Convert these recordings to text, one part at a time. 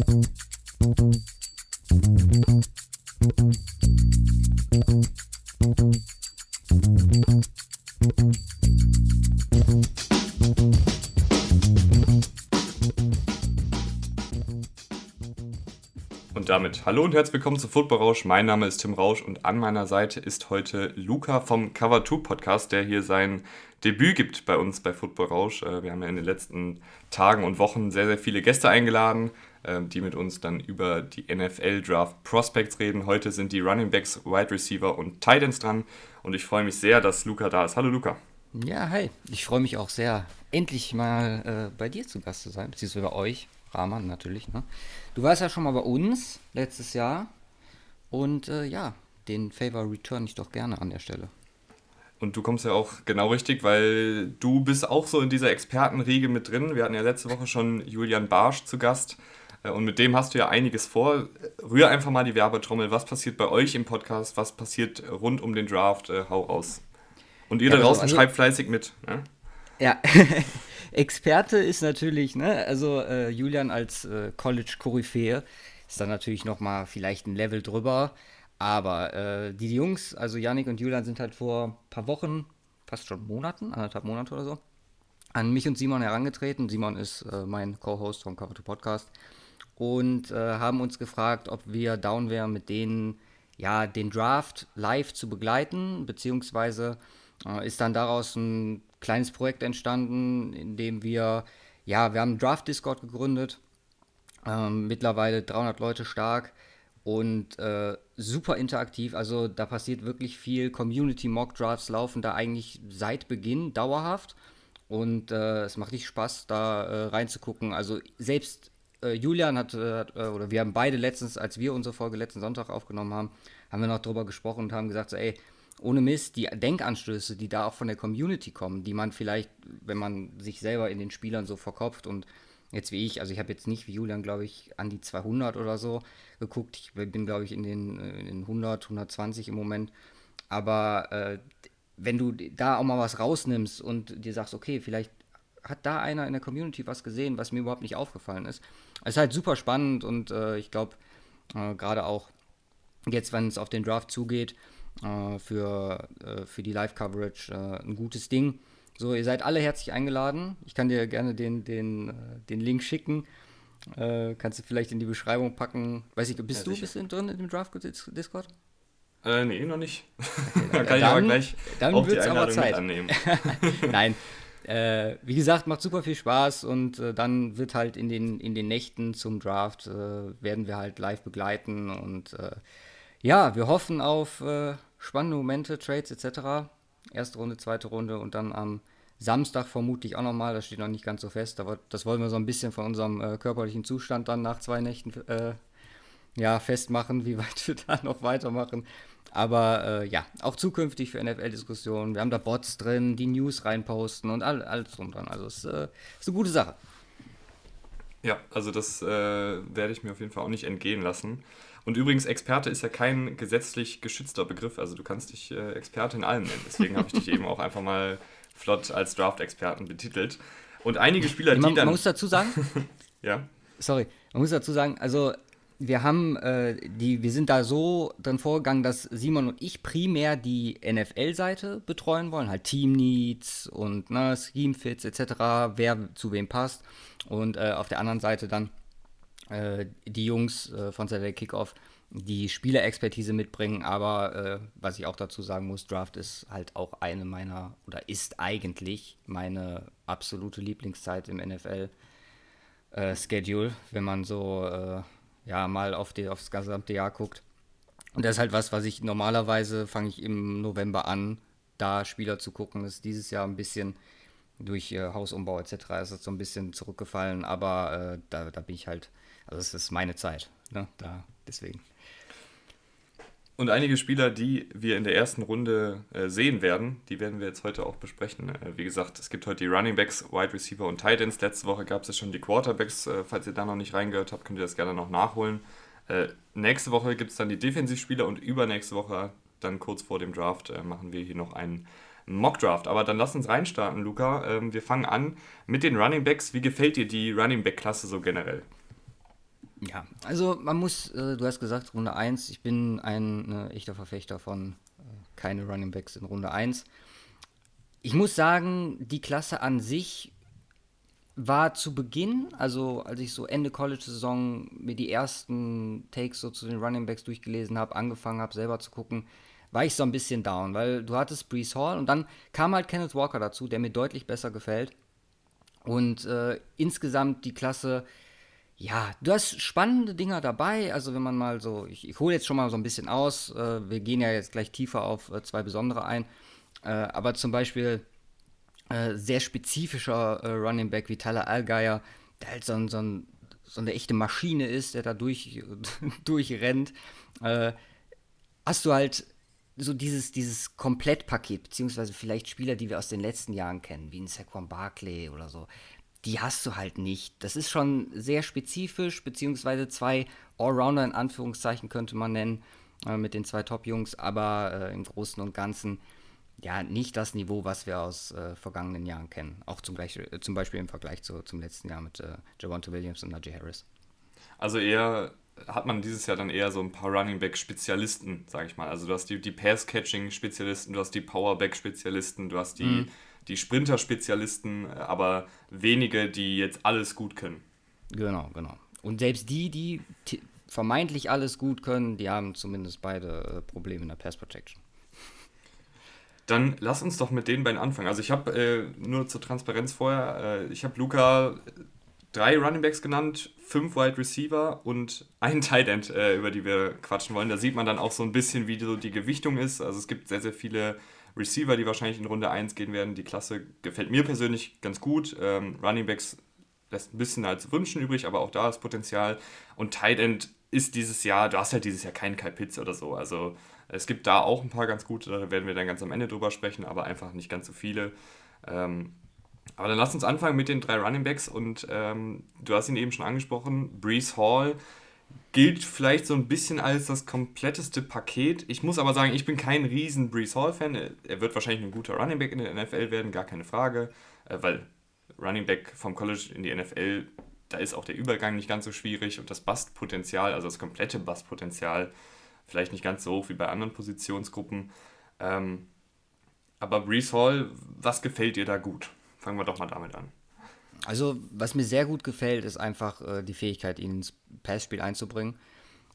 Und damit hallo und herzlich willkommen zu Football Rausch. Mein Name ist Tim Rausch und an meiner Seite ist heute Luca vom Cover 2 Podcast, der hier sein Debüt gibt bei uns bei Football Rausch. Äh, wir haben ja in den letzten Tagen und Wochen sehr, sehr viele Gäste eingeladen, die mit uns dann über die NFL Draft Prospects reden. Heute sind die Running Backs, Wide Receiver und Titans dran und ich freue mich sehr, dass Luca da ist. Hallo Luca. Ja, hi. Ich freue mich auch sehr, endlich mal äh, bei dir zu Gast zu sein, beziehungsweise bei euch. Rahman natürlich. Ne? Du warst ja schon mal bei uns letztes Jahr und äh, ja, den Favor return ich doch gerne an der Stelle. Und du kommst ja auch genau richtig, weil du bist auch so in dieser Expertenriege mit drin. Wir hatten ja letzte Woche schon Julian Barsch zu Gast und mit dem hast du ja einiges vor. Rühr einfach mal die Werbetrommel. Was passiert bei euch im Podcast? Was passiert rund um den Draft? Äh, hau raus. Und ihr ja, da draußen also, schreibt fleißig mit. Ne? Ja, Experte ist natürlich, ne, also äh, Julian als äh, College-Koryphäe ist dann natürlich nochmal vielleicht ein Level drüber. Aber äh, die Jungs, also Yannick und Julian, sind halt vor ein paar Wochen, fast schon Monaten, anderthalb Monate oder so, an mich und Simon herangetreten. Simon ist äh, mein Co-Host vom Cover 2 Podcast. Und äh, haben uns gefragt, ob wir down wären, mit denen ja, den Draft live zu begleiten, beziehungsweise äh, ist dann daraus ein kleines Projekt entstanden, in dem wir, ja, wir haben einen Draft-Discord gegründet, ähm, mittlerweile 300 Leute stark und äh, super interaktiv. Also da passiert wirklich viel. Community Mock Drafts laufen da eigentlich seit Beginn dauerhaft und äh, es macht richtig Spaß, da äh, reinzugucken. Also selbst äh, Julian hat, äh, hat äh, oder wir haben beide letztens, als wir unsere Folge letzten Sonntag aufgenommen haben, haben wir noch drüber gesprochen und haben gesagt, so, ey, ohne Mist, die Denkanstöße, die da auch von der Community kommen, die man vielleicht, wenn man sich selber in den Spielern so verkopft und jetzt wie ich, also ich habe jetzt nicht wie Julian, glaube ich, an die 200 oder so geguckt. Ich bin, glaube ich, in den, in den 100, 120 im Moment. Aber äh, wenn du da auch mal was rausnimmst und dir sagst, okay, vielleicht hat da einer in der Community was gesehen, was mir überhaupt nicht aufgefallen ist. Es ist halt super spannend und äh, ich glaube, äh, gerade auch jetzt, wenn es auf den Draft zugeht, äh, für, äh, für die Live-Coverage äh, ein gutes Ding. So, ihr seid alle herzlich eingeladen. Ich kann dir gerne den, den, den Link schicken. Äh, kannst du vielleicht in die Beschreibung packen. Weiß ich, bist ja, du bist drin in dem Draft Discord? Äh, nee, noch nicht. Okay, dann, kann ich aber gleich dann auch die Einladung Zeit. annehmen. Nein. Äh, wie gesagt, macht super viel Spaß und äh, dann wird halt in den, in den Nächten zum Draft äh, werden wir halt live begleiten und ja, wir hoffen auf äh, spannende Momente, Trades etc. Erste Runde, zweite Runde und dann am Samstag vermutlich auch nochmal, das steht noch nicht ganz so fest, aber das wollen wir so ein bisschen von unserem äh, körperlichen Zustand dann nach zwei Nächten äh, ja, festmachen, wie weit wir da noch weitermachen. Aber äh, ja, auch zukünftig für NFL-Diskussionen. Wir haben da Bots drin, die News reinposten und all, alles drum dran. Also es ist, äh, ist eine gute Sache. Ja, also das äh, werde ich mir auf jeden Fall auch nicht entgehen lassen. Und übrigens, Experte ist ja kein gesetzlich geschützter Begriff. Also du kannst dich äh, Experte in allem nennen. Deswegen habe ich dich eben auch einfach mal flott als Draft-Experten betitelt. Und einige Spieler, die man, dann... Man muss dazu sagen... ja? Sorry, man muss dazu sagen, also wir haben äh, die, wir sind da so drin vorgegangen, dass Simon und ich primär die NFL-Seite betreuen wollen, halt Team Needs und ne, Scheme Fits etc., wer zu wem passt. Und äh, auf der anderen Seite dann äh, die Jungs äh, von Saturday Kickoff die Spielerexpertise mitbringen, aber äh, was ich auch dazu sagen muss, Draft ist halt auch eine meiner oder ist eigentlich meine absolute Lieblingszeit im NFL-Schedule, äh, wenn man so ja mal auf die, aufs gesamte Jahr guckt. Und das ist halt was, was ich normalerweise fange ich im November an, da Spieler zu gucken. Das ist dieses Jahr ein bisschen durch äh, Hausumbau etc. ist es so ein bisschen zurückgefallen, aber da, da bin ich halt also es ist meine Zeit, ne? da deswegen. Und einige Spieler, die wir in der ersten Runde äh, sehen werden, die werden wir jetzt heute auch besprechen. Äh, wie gesagt, es gibt heute die Running Backs, Wide Receiver und Tight Ends. Letzte Woche gab es ja schon die Quarterbacks. Äh, falls ihr da noch nicht reingehört habt, könnt ihr das gerne noch nachholen. Äh, nächste Woche gibt es dann die Defensivspieler und übernächste Woche, dann kurz vor dem Draft, äh, machen wir hier noch einen Mock Draft. Aber dann lass uns reinstarten, Luca. Ähm, wir fangen an mit den Running Backs. Wie gefällt dir die Running Back-Klasse so generell? Ja, also man muss, äh, du hast gesagt, Runde 1, ich bin ein äh, echter Verfechter von äh, keine Running Backs in Runde 1. Ich muss sagen, die Klasse an sich war zu Beginn, also als ich so Ende College-Saison mir die ersten Takes so zu den Running Backs durchgelesen habe, angefangen habe, selber zu gucken, war ich so ein bisschen down, weil du hattest Brees Hall und dann kam halt Kenneth Walker dazu, der mir deutlich besser gefällt. Und äh, insgesamt die Klasse, ja, du hast spannende Dinger dabei. Also wenn man mal so, ich, ich hole jetzt schon mal so ein bisschen aus. Äh, wir gehen ja jetzt gleich tiefer auf äh, zwei besondere ein. Äh, aber zum Beispiel äh, sehr spezifischer äh, Running Back wie Tyler Allgeier, der halt so, ein, so, ein, so eine echte Maschine ist, der da durch, durchrennt. hast du halt so dieses, dieses Komplettpaket, beziehungsweise vielleicht Spieler, die wir aus den letzten Jahren kennen, wie ein Saquon Barkley oder so, die hast du halt nicht. Das ist schon sehr spezifisch, beziehungsweise zwei Allrounder in Anführungszeichen könnte man nennen, äh, mit den zwei Top-Jungs, aber äh, im Großen und Ganzen ja nicht das Niveau, was wir aus äh, vergangenen Jahren kennen. Auch zum, gleich, äh, zum Beispiel im Vergleich zu, zum letzten Jahr mit äh, Javonte Williams und Najee Harris. Also eher hat man dieses Jahr dann eher so ein paar Running Back Spezialisten, sage ich mal. Also du hast die, die Pass Catching Spezialisten, du hast die Powerback Spezialisten, du hast die, mhm. Die Sprinter Spezialisten, aber wenige, die jetzt alles gut können. Genau, genau. Und selbst die, die vermeintlich alles gut können, die haben zumindest beide äh, Probleme in der Pass Protection. Dann lass uns doch mit den beiden anfangen. Also ich habe äh, nur zur Transparenz vorher, äh, ich habe Luca drei Running Backs genannt, fünf Wide Receiver und ein Tight End, äh, über die wir quatschen wollen. Da sieht man dann auch so ein bisschen, wie so die Gewichtung ist. Also es gibt sehr, sehr viele Receiver, die wahrscheinlich in Runde 1 gehen werden. Die Klasse gefällt mir persönlich ganz gut. Ähm, Running Backs lässt ein bisschen als Wünschen übrig, aber auch da ist Potenzial. Und Tight End ist dieses Jahr, du hast halt dieses Jahr keinen Kai Pitts oder so. Also es gibt da auch ein paar ganz gute, da werden wir dann ganz am Ende drüber sprechen, aber einfach nicht ganz so viele. Ähm, aber dann lass uns anfangen mit den drei Running Backs und ähm, du hast ihn eben schon angesprochen, Brees Hall gilt vielleicht so ein bisschen als das kompletteste Paket. Ich muss aber sagen, ich bin kein riesen Brees Hall-Fan. Er wird wahrscheinlich ein guter Running Back in der NFL werden, gar keine Frage, äh, weil Running Back vom College in die NFL, da ist auch der Übergang nicht ganz so schwierig und das Bastpotenzial, also das komplette Bastpotenzial, vielleicht nicht ganz so hoch wie bei anderen Positionsgruppen. Ähm, aber Brees Hall, was gefällt dir da gut? Fangen wir doch mal damit an. Also, was mir sehr gut gefällt, ist einfach äh, die Fähigkeit, ihn ins Passspiel einzubringen.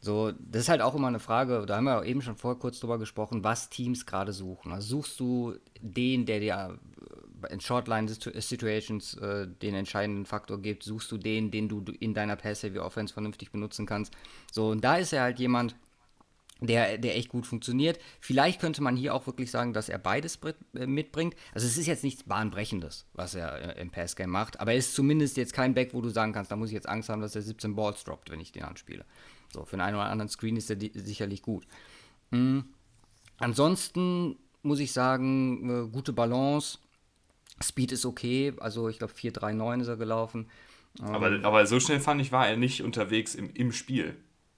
So, das ist halt auch immer eine Frage, da haben wir eben schon vorher kurz drüber gesprochen, was Teams gerade suchen. Also suchst du den, der dir äh, in Shortline-Situations äh, den entscheidenden Faktor gibt, suchst du den, den du in deiner Pass-Heavy-Offense vernünftig benutzen kannst. So, und da ist er halt jemand, der, der echt gut funktioniert. Vielleicht könnte man hier auch wirklich sagen, dass er beides äh, mitbringt. Also es ist jetzt nichts Bahnbrechendes, was er äh, im Passgame macht, aber er ist zumindest jetzt kein Back, wo du sagen kannst, da muss ich jetzt Angst haben, dass er 17 Balls droppt, wenn ich den anspiele. So, für den einen oder anderen Screen ist er sicherlich gut. Mhm. Ansonsten muss ich sagen, äh, gute Balance. Speed ist okay, also ich glaube 4,39 ist er gelaufen. Aber, ähm, aber so schnell fand ich, war er nicht unterwegs im, im Spiel.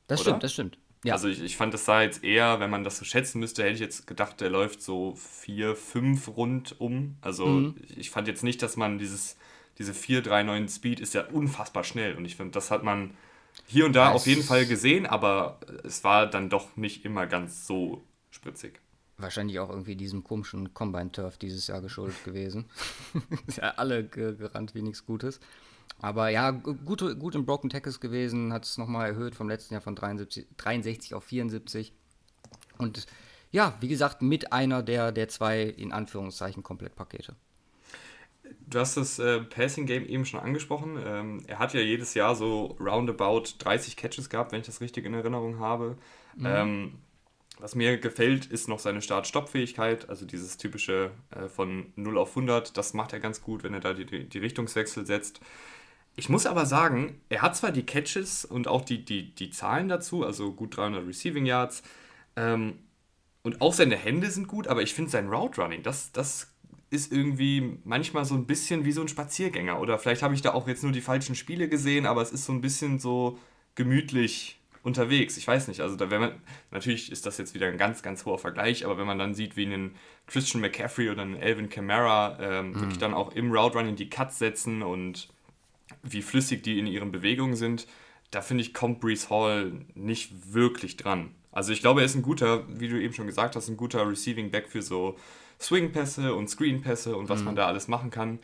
Das oder? stimmt, das stimmt. Ja. Also ich, ich fand das da jetzt eher, wenn man das so schätzen müsste, hätte ich jetzt gedacht, der läuft so vier, fünf rundum. Also mhm. ich fand jetzt nicht, dass man dieses, diese 4-3-9 Speed ist ja unfassbar schnell. Und ich finde, das hat man hier und da ja, auf jeden Fall gesehen, aber es war dann doch nicht immer ganz so spritzig. Wahrscheinlich auch irgendwie diesem komischen Combine Turf dieses Jahr geschuldet gewesen. ist ja alle gerannt wie nichts Gutes. Aber ja, gut, gut im Broken Tackles gewesen, hat es nochmal erhöht vom letzten Jahr von 73, 63 auf 74. Und ja, wie gesagt, mit einer der, der zwei, in Anführungszeichen, Komplettpakete. Du hast das äh, Passing Game eben schon angesprochen. Ähm, er hat ja jedes Jahr so roundabout 30 Catches gehabt, wenn ich das richtig in Erinnerung habe. Mhm. Ähm, was mir gefällt, ist noch seine Start-Stopp-Fähigkeit, also dieses typische äh, von 0 auf 100. Das macht er ganz gut, wenn er da die, die Richtungswechsel setzt. Ich muss aber sagen, er hat zwar die Catches und auch die, die, die Zahlen dazu, also gut 300 Receiving Yards, ähm, und auch seine Hände sind gut, aber ich finde sein Route Running, das, das ist irgendwie manchmal so ein bisschen wie so ein Spaziergänger. Oder vielleicht habe ich da auch jetzt nur die falschen Spiele gesehen, aber es ist so ein bisschen so gemütlich unterwegs. Ich weiß nicht, also da wenn man, natürlich ist das jetzt wieder ein ganz, ganz hoher Vergleich, aber wenn man dann sieht, wie einen Christian McCaffrey oder einen Elvin Kamara ähm, mhm. wirklich dann auch im Route Running die Cuts setzen und wie flüssig die in ihren Bewegungen sind, da finde ich, kommt Brees Hall nicht wirklich dran. Also ich glaube, er ist ein guter, wie du eben schon gesagt hast, ein guter Receiving Back für so Swing-Pässe und Screen-Pässe und was mhm. man da alles machen kann.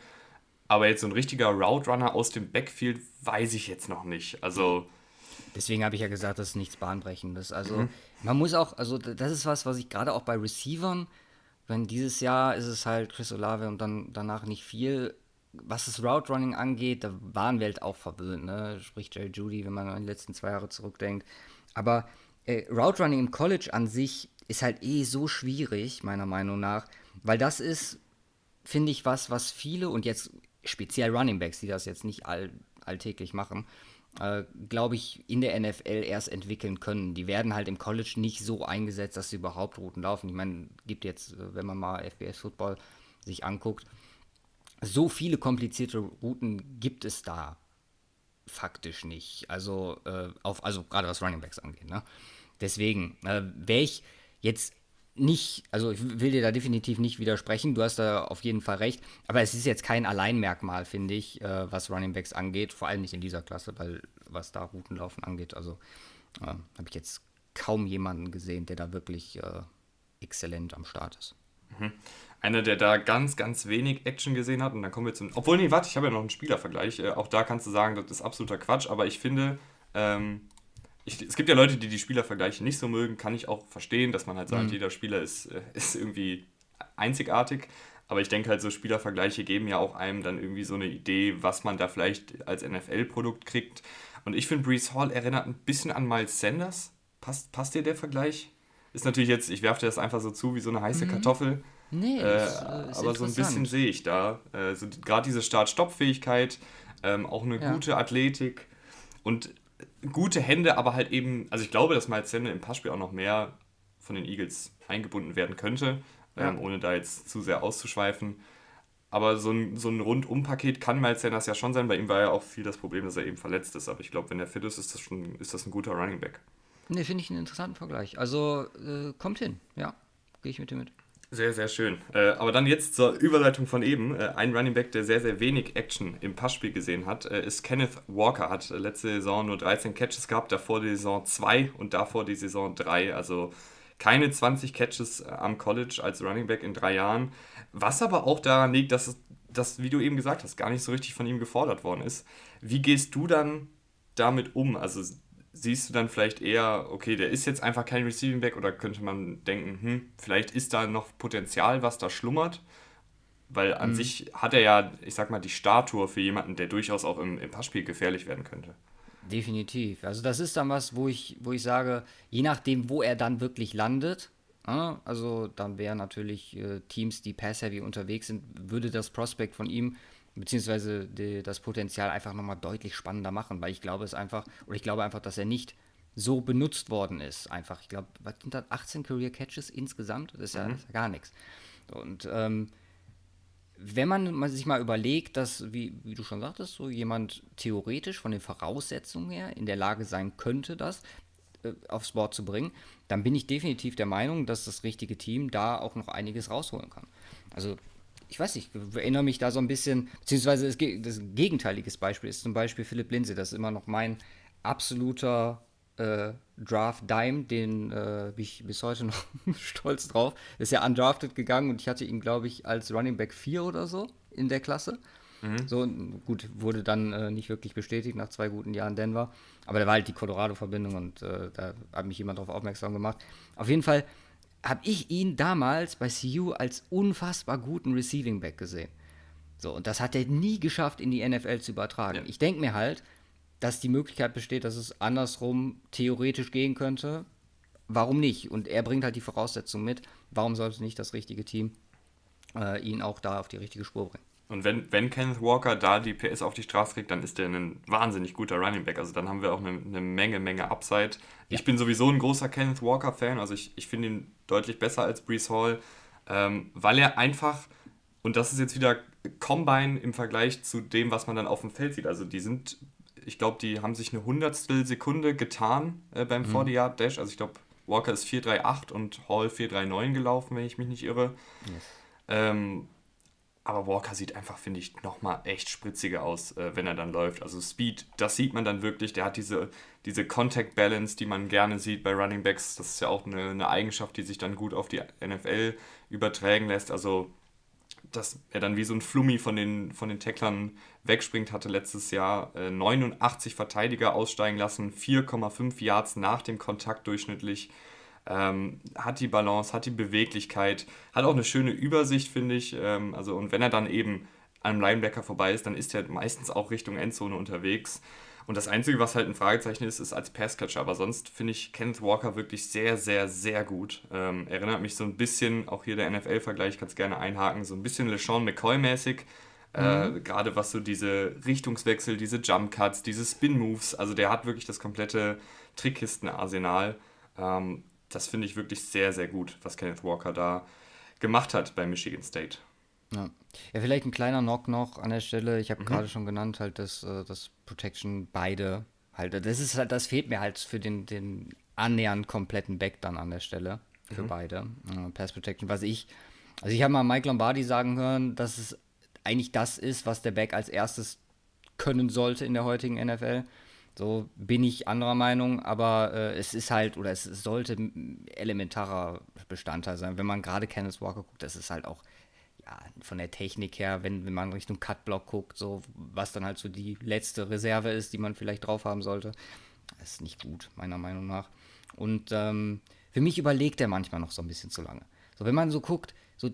Aber jetzt so ein richtiger Route Runner aus dem Backfield weiß ich jetzt noch nicht. Also. Deswegen habe ich ja gesagt, das ist nichts Bahnbrechendes. Also, mhm. man muss auch, also, das ist was, was ich gerade auch bei Receivern, wenn dieses Jahr ist es halt Chris Olave und dann danach nicht viel. Was das Route Running angeht, da waren wir halt auch verwöhnt, ne? Sprich Jerry Judy, wenn man an die letzten zwei Jahre zurückdenkt. Aber äh, Route Running im College an sich ist halt eh so schwierig, meiner Meinung nach, weil das ist, finde ich, was, was viele und jetzt speziell Running Backs, die das jetzt nicht all, alltäglich machen, äh, glaube ich, in der NFL erst entwickeln können. Die werden halt im College nicht so eingesetzt, dass sie überhaupt Routen laufen. Ich meine, gibt jetzt, äh, wenn man mal FBS Football sich anguckt, so viele komplizierte Routen gibt es da faktisch nicht. Also, äh, auf, also gerade was Running Backs angeht. Ne? Deswegen äh, wäre ich jetzt nicht, also ich will dir da definitiv nicht widersprechen, du hast da auf jeden Fall recht, aber es ist jetzt kein Alleinmerkmal, finde ich, äh, was Running Backs angeht, vor allem nicht in dieser Klasse, weil was da Routenlaufen angeht, also äh, habe ich jetzt kaum jemanden gesehen, der da wirklich äh, exzellent am Start ist. Mhm. Einer, der da ganz, ganz wenig Action gesehen hat und dann kommen wir zum, obwohl, nee, warte, ich habe ja noch einen Spielervergleich, äh, auch da kannst du sagen, das ist absoluter Quatsch, aber ich finde, ähm, ich, es gibt ja Leute, die die Spielervergleiche nicht so mögen, kann ich auch verstehen, dass man halt sagt, mhm. jeder Spieler ist, äh, ist irgendwie einzigartig. Aber ich denke halt, so Spielervergleiche geben ja auch einem dann irgendwie so eine Idee, was man da vielleicht als NFL-Produkt kriegt. Und ich finde, Brees Hall erinnert ein bisschen an Miles Sanders. Passt, passt dir der Vergleich? Ist natürlich jetzt, ich werfe dir das einfach so zu wie so eine heiße mhm. Kartoffel. Nee, äh, ist, äh, ist aber so ein bisschen sehe ich da. Äh, so Gerade diese Start-Stopp-Fähigkeit, ähm, auch eine ja. gute Athletik. Und gute Hände, aber halt eben, also ich glaube, dass Miles Sanders im Passspiel auch noch mehr von den Eagles eingebunden werden könnte, ja. ähm, ohne da jetzt zu sehr auszuschweifen. Aber so ein, so ein Rundum-Paket kann Miles Sanders ja schon sein. Bei ihm war ja auch viel das Problem, dass er eben verletzt ist. Aber ich glaube, wenn er fit ist, ist das schon ist das ein guter Running Back. Ne, finde ich einen interessanten Vergleich. Also äh, kommt hin, ja. Gehe ich mit dir mit. Sehr, sehr schön. Äh, aber dann jetzt zur Überleitung von eben. Äh, ein Running Back, der sehr, sehr wenig Action im Passspiel gesehen hat, äh, ist Kenneth Walker. Hat letzte Saison nur 13 Catches gehabt, davor die Saison 2 und davor die Saison 3. Also keine 20 Catches äh, am College als Running Back in drei Jahren. Was aber auch daran liegt, dass das, wie du eben gesagt hast, gar nicht so richtig von ihm gefordert worden ist. Wie gehst du dann damit um? Also siehst du dann vielleicht eher, okay, der ist jetzt einfach kein Receiving Back oder könnte man denken, hm, vielleicht ist da noch Potenzial, was da schlummert? Weil an mhm. sich hat er ja, ich sag mal, die Statue für jemanden, der durchaus auch im, im Passspiel gefährlich werden könnte. Definitiv. Also das ist dann was, wo ich, wo ich sage, je nachdem, wo er dann wirklich landet, äh, also dann wären natürlich äh, Teams, die pass-heavy unterwegs sind, würde das Prospekt von ihm beziehungsweise die, das Potenzial einfach nochmal deutlich spannender machen, weil ich glaube es einfach, oder ich glaube einfach, dass er nicht so benutzt worden ist. Einfach, ich glaube, was sind das, 18 Career Catches insgesamt? Das ist ja, mhm. ist ja gar nichts. Und ähm, wenn man sich mal überlegt, dass, wie, wie, du schon sagtest, so jemand theoretisch von den Voraussetzungen her in der Lage sein könnte, das äh, aufs Board zu bringen, dann bin ich definitiv der Meinung, dass das richtige Team da auch noch einiges rausholen kann. Also ich weiß nicht, ich erinnere mich da so ein bisschen, beziehungsweise das, das gegenteiliges Beispiel ist zum Beispiel Philipp Lindsay, das ist immer noch mein absoluter äh, Draft Dime, den äh, bin ich bis heute noch stolz drauf. Ist ja undrafted gegangen und ich hatte ihn, glaube ich, als Running Back 4 oder so in der Klasse. Mhm. So, gut, wurde dann äh, nicht wirklich bestätigt nach zwei guten Jahren Denver. Aber da war halt die Colorado-Verbindung und äh, da hat mich jemand darauf aufmerksam gemacht. Auf jeden Fall habe ich ihn damals bei CU als unfassbar guten Receiving Back gesehen. So, und das hat er nie geschafft, in die NFL zu übertragen. Ja. Ich denke mir halt, dass die Möglichkeit besteht, dass es andersrum theoretisch gehen könnte. Warum nicht? Und er bringt halt die Voraussetzungen mit. Warum sollte nicht das richtige Team äh, ihn auch da auf die richtige Spur bringen? Und wenn, wenn Kenneth Walker da die PS auf die Straße kriegt, dann ist der ein wahnsinnig guter Running Back. Also dann haben wir auch eine, eine Menge, Menge Upside. Ja. Ich bin sowieso ein großer Kenneth Walker-Fan. Also ich, ich finde ihn deutlich besser als Brees Hall, ähm, weil er einfach, und das ist jetzt wieder Combine im Vergleich zu dem, was man dann auf dem Feld sieht. Also die sind, ich glaube, die haben sich eine Hundertstel Sekunde getan äh, beim mhm. 40-Yard-Dash. Also ich glaube, Walker ist 4,38 und Hall 4,39 gelaufen, wenn ich mich nicht irre. Yes. Ähm, aber Walker sieht einfach, finde ich, nochmal echt spritziger aus, äh, wenn er dann läuft. Also Speed, das sieht man dann wirklich. Der hat diese, diese Contact Balance, die man gerne sieht bei Running Backs. Das ist ja auch eine, eine Eigenschaft, die sich dann gut auf die NFL übertragen lässt. Also, dass er dann wie so ein Flummi von den, von den Tacklern wegspringt, hatte letztes Jahr äh, 89 Verteidiger aussteigen lassen, 4,5 Yards nach dem Kontakt durchschnittlich ähm, hat die Balance, hat die Beweglichkeit, hat auch eine schöne Übersicht, finde ich. Ähm, also, und wenn er dann eben an einem Linebacker vorbei ist, dann ist er meistens auch Richtung Endzone unterwegs. Und das Einzige, was halt ein Fragezeichen ist, ist als Passcatcher. Aber sonst finde ich Kenneth Walker wirklich sehr, sehr, sehr gut. Ähm, erinnert mich so ein bisschen, auch hier der NFL-Vergleich, kann es gerne einhaken, so ein bisschen LeSean McCoy-mäßig. Äh, mhm. Gerade was so diese Richtungswechsel, diese Jump Cuts, diese Spin Moves, also der hat wirklich das komplette Trickkisten-Arsenal. Ähm, das finde ich wirklich sehr, sehr gut, was Kenneth Walker da gemacht hat bei Michigan State. Ja, ja vielleicht ein kleiner Knock noch an der Stelle. Ich habe mhm. gerade schon genannt, halt das, äh, das Protection beide. Halt, das ist halt, das fehlt mir halt für den, den annähernd kompletten Back dann an der Stelle. Für mhm. beide. Äh, Pass Protection. Was ich, also ich habe mal Mike Lombardi sagen hören, dass es eigentlich das ist, was der Back als erstes können sollte in der heutigen NFL. So bin ich anderer Meinung, aber äh, es ist halt, oder es sollte elementarer Bestandteil sein. Wenn man gerade Kenneth Walker guckt, das ist halt auch ja, von der Technik her, wenn, wenn man Richtung Cutblock guckt, so was dann halt so die letzte Reserve ist, die man vielleicht drauf haben sollte. Das ist nicht gut, meiner Meinung nach. Und ähm, für mich überlegt er manchmal noch so ein bisschen zu lange. So, wenn man so guckt, so,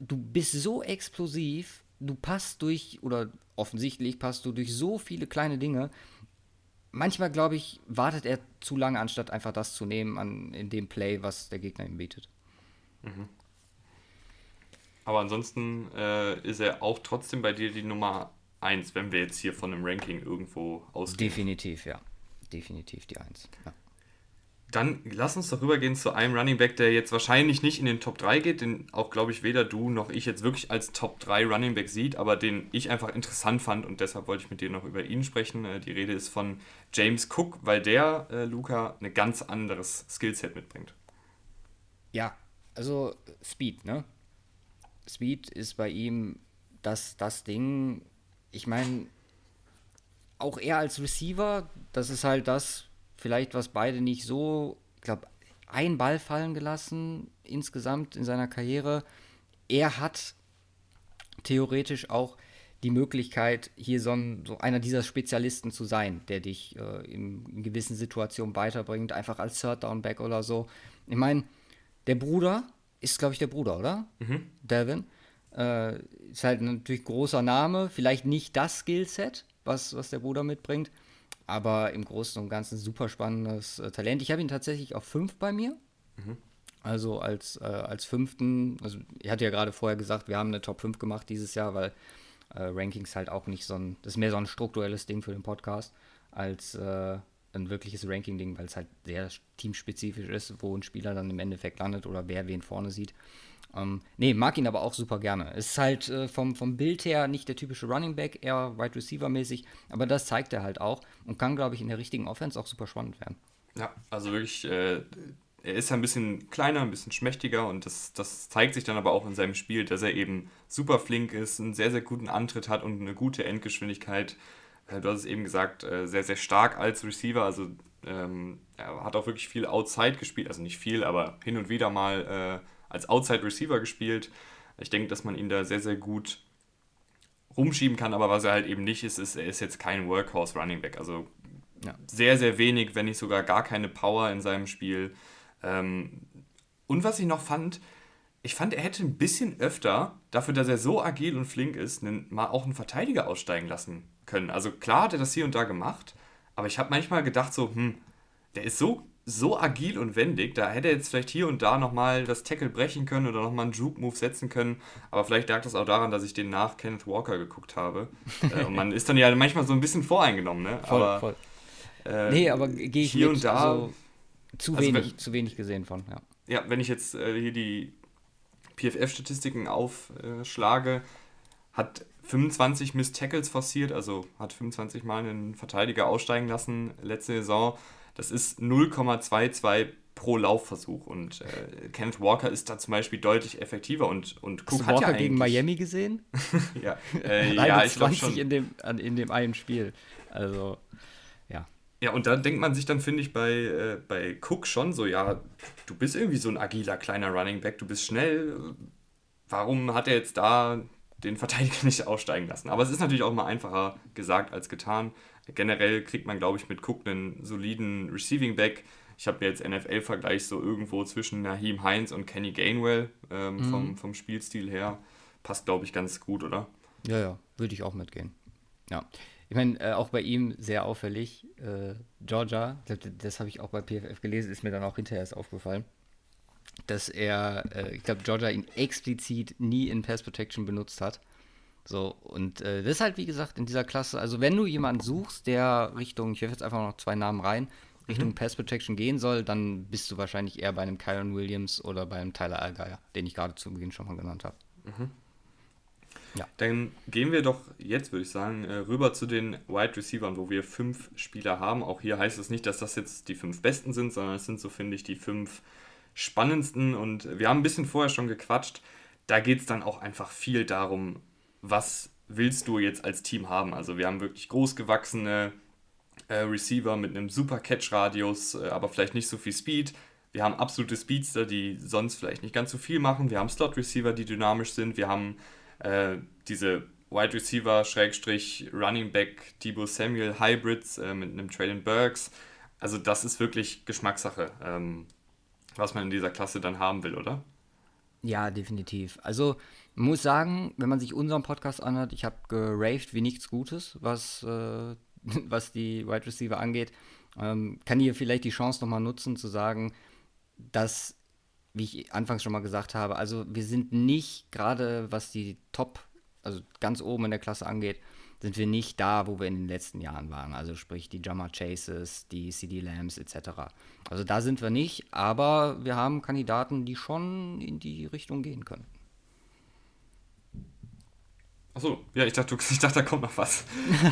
du bist so explosiv, du passt durch, oder offensichtlich passt du durch so viele kleine Dinge, manchmal, glaube ich, wartet er zu lange, anstatt einfach das zu nehmen an, in dem Play, was der Gegner ihm bietet. Mhm. Aber ansonsten äh, ist er auch trotzdem bei dir die Nummer 1, wenn wir jetzt hier von einem Ranking irgendwo ausgehen. Definitiv, ja. Definitiv die 1. Ja. Dann lass uns doch rübergehen zu einem Running Back, der jetzt wahrscheinlich nicht in den Top 3 geht, den auch, glaube ich, weder du noch ich jetzt wirklich als Top 3 Running Back sieht, aber den ich einfach interessant fand und deshalb wollte ich mit dir noch über ihn sprechen. Äh, die Rede ist von James Cook, weil der, äh, Luca, ein ganz anderes Skillset mitbringt. Ja, also Speed, ne? Speed ist bei ihm das, das Ding. Ich meine, auch er als Receiver, das ist halt das, vielleicht was beide nicht so, ich glaube, ein Ball fallen gelassen insgesamt in seiner Karriere. Er hat theoretisch auch die Möglichkeit, hier so, ein, so einer dieser Spezialisten zu sein, der dich äh, in, in, gewissen Situationen weiterbringt, einfach als Third Down Back oder so. Ich meine, der Bruder ist, glaube ich, der Bruder, oder? Mhm. Devin. Äh, ist halt natürlich großer Name, vielleicht nicht das Skillset, was, was der Bruder mitbringt, aber im Großen und Ganzen super spannendes äh, Talent. Ich habe ihn tatsächlich auf 5 bei mir. Mhm. Also als, äh, als fünften, also ich hatte ja gerade vorher gesagt, wir haben eine Top 5 gemacht dieses Jahr, weil äh, Rankings halt auch nicht so ein, das ist mehr so ein strukturelles Ding für den Podcast, als äh, ein wirkliches Ranking-Ding, weil es halt sehr teamspezifisch ist, wo ein Spieler dann im Endeffekt landet oder wer wen vorne sieht. Ähm, nee, mag ihn aber auch super gerne. Es ist halt äh, vom, vom Bild her nicht der typische Running Back, eher Wide Receiver mäßig, aber das zeigt er halt auch und kann, glaube ich, in der richtigen Offense auch super spannend werden. Ja, also wirklich, äh, er ist ein bisschen kleiner, ein bisschen schmächtiger und das, das zeigt sich dann aber auch in seinem Spiel, dass er eben super flink ist, einen sehr, sehr guten Antritt hat und eine gute Endgeschwindigkeit. Äh, du hast es eben gesagt, äh, sehr, sehr stark als Receiver, also ähm, er hat auch wirklich viel Outside gespielt, also nicht viel, aber hin und wieder mal äh, als Outside Receiver gespielt. Ich denke, dass man ihn da sehr, sehr gut rumschieben kann, aber was er halt eben nicht ist, ist, er ist jetzt kein Workhorse Running Back. Also ja. sehr, sehr wenig, wenn nicht sogar gar keine Power in seinem Spiel. Ähm, und was ich noch fand, ich fand, er hätte ein bisschen öfter, dafür, dass er so agil und flink ist, einen, mal auch einen Verteidiger aussteigen lassen können. Also klar hat er das hier und da gemacht, aber ich habe manchmal gedacht so, hm, der ist so so agil und wendig. Da hätte er jetzt vielleicht hier und da nochmal das Tackle brechen können oder nochmal einen Juke-Move setzen können. Aber vielleicht lag das auch daran, dass ich den nach Kenneth Walker geguckt habe. äh, und man ist dann ja manchmal so ein bisschen voreingenommen, ne? Voll, aber, voll. Äh, nee, aber gehe ich hier mit, und da. Also, zu, also wenig, wenn, zu wenig gesehen von, ja. Ja, wenn ich jetzt äh, hier die PFF-Statistiken aufschlage, hat 25 Miss Tackles forciert, also hat 25 Mal einen Verteidiger aussteigen lassen letzte Saison. Das ist 0,22 pro Laufversuch. Und äh, Kenneth Walker ist da zum Beispiel deutlich effektiver und, und Cook Hast hat Walker ja gegen Miami gesehen? ja, äh, ja ich glaube schon. In dem, in dem einen Spiel. Also, ja. Ja, und da denkt man sich dann, finde ich, bei, äh, bei Cook schon so, ja, du bist irgendwie so ein agiler kleiner Running Back, du bist schnell. Warum hat er jetzt da den Verteidiger nicht aussteigen lassen? Aber es ist natürlich auch mal einfacher gesagt als getan. Generell kriegt man, glaube ich, mit Cook einen soliden Receiving Back. Ich habe mir jetzt NFL-Vergleich so irgendwo zwischen Naheem Heinz und Kenny Gainwell ähm, mhm. vom, vom Spielstil her. Passt, glaube ich, ganz gut, oder? Ja, ja, würde ich auch mitgehen. Ja. Ich meine, äh, auch bei ihm sehr auffällig, äh, Georgia, das, das habe ich auch bei PFF gelesen, ist mir dann auch hinterher erst aufgefallen, dass er, äh, ich glaube, Georgia ihn explizit nie in Pass Protection benutzt hat. So, und äh, das ist halt, wie gesagt, in dieser Klasse, also wenn du jemanden suchst, der Richtung, ich werfe jetzt einfach noch zwei Namen rein, Richtung mhm. Pass Protection gehen soll, dann bist du wahrscheinlich eher bei einem Kyron Williams oder bei einem Tyler Allgeier, den ich gerade zu Beginn schon mal genannt habe. Mhm. Ja. Dann gehen wir doch jetzt, würde ich sagen, äh, rüber zu den Wide Receivers, wo wir fünf Spieler haben. Auch hier heißt es nicht, dass das jetzt die fünf besten sind, sondern es sind so, finde ich, die fünf spannendsten. Und wir haben ein bisschen vorher schon gequatscht. Da geht es dann auch einfach viel darum, was willst du jetzt als Team haben. Also wir haben wirklich großgewachsene äh, Receiver mit einem super Catch-Radius, äh, aber vielleicht nicht so viel Speed. Wir haben absolute Speedster, die sonst vielleicht nicht ganz so viel machen. Wir haben Slot-Receiver, die dynamisch sind. Wir haben äh, diese Wide Receiver, Schrägstrich, Running Back, Debo Samuel, Hybrids äh, mit einem Traylon Burks. Also das ist wirklich Geschmackssache, ähm, was man in dieser Klasse dann haben will, oder? Ja, definitiv. Also muss sagen, wenn man sich unseren Podcast anhört, ich habe geraved wie nichts Gutes, was, äh, was die Wide Receiver angeht. Ähm, kann hier vielleicht die Chance nochmal nutzen, zu sagen, dass wie ich anfangs schon mal gesagt habe, also wir sind nicht gerade, was die Top, also ganz oben in der Klasse angeht, sind wir nicht da, wo wir in den letzten Jahren waren. Also sprich die Jammer Chases, die CD Lambs etc. Also da sind wir nicht, aber wir haben Kandidaten, die schon in die Richtung gehen können. Achso, ja, ich dachte, ich dachte, da kommt noch was.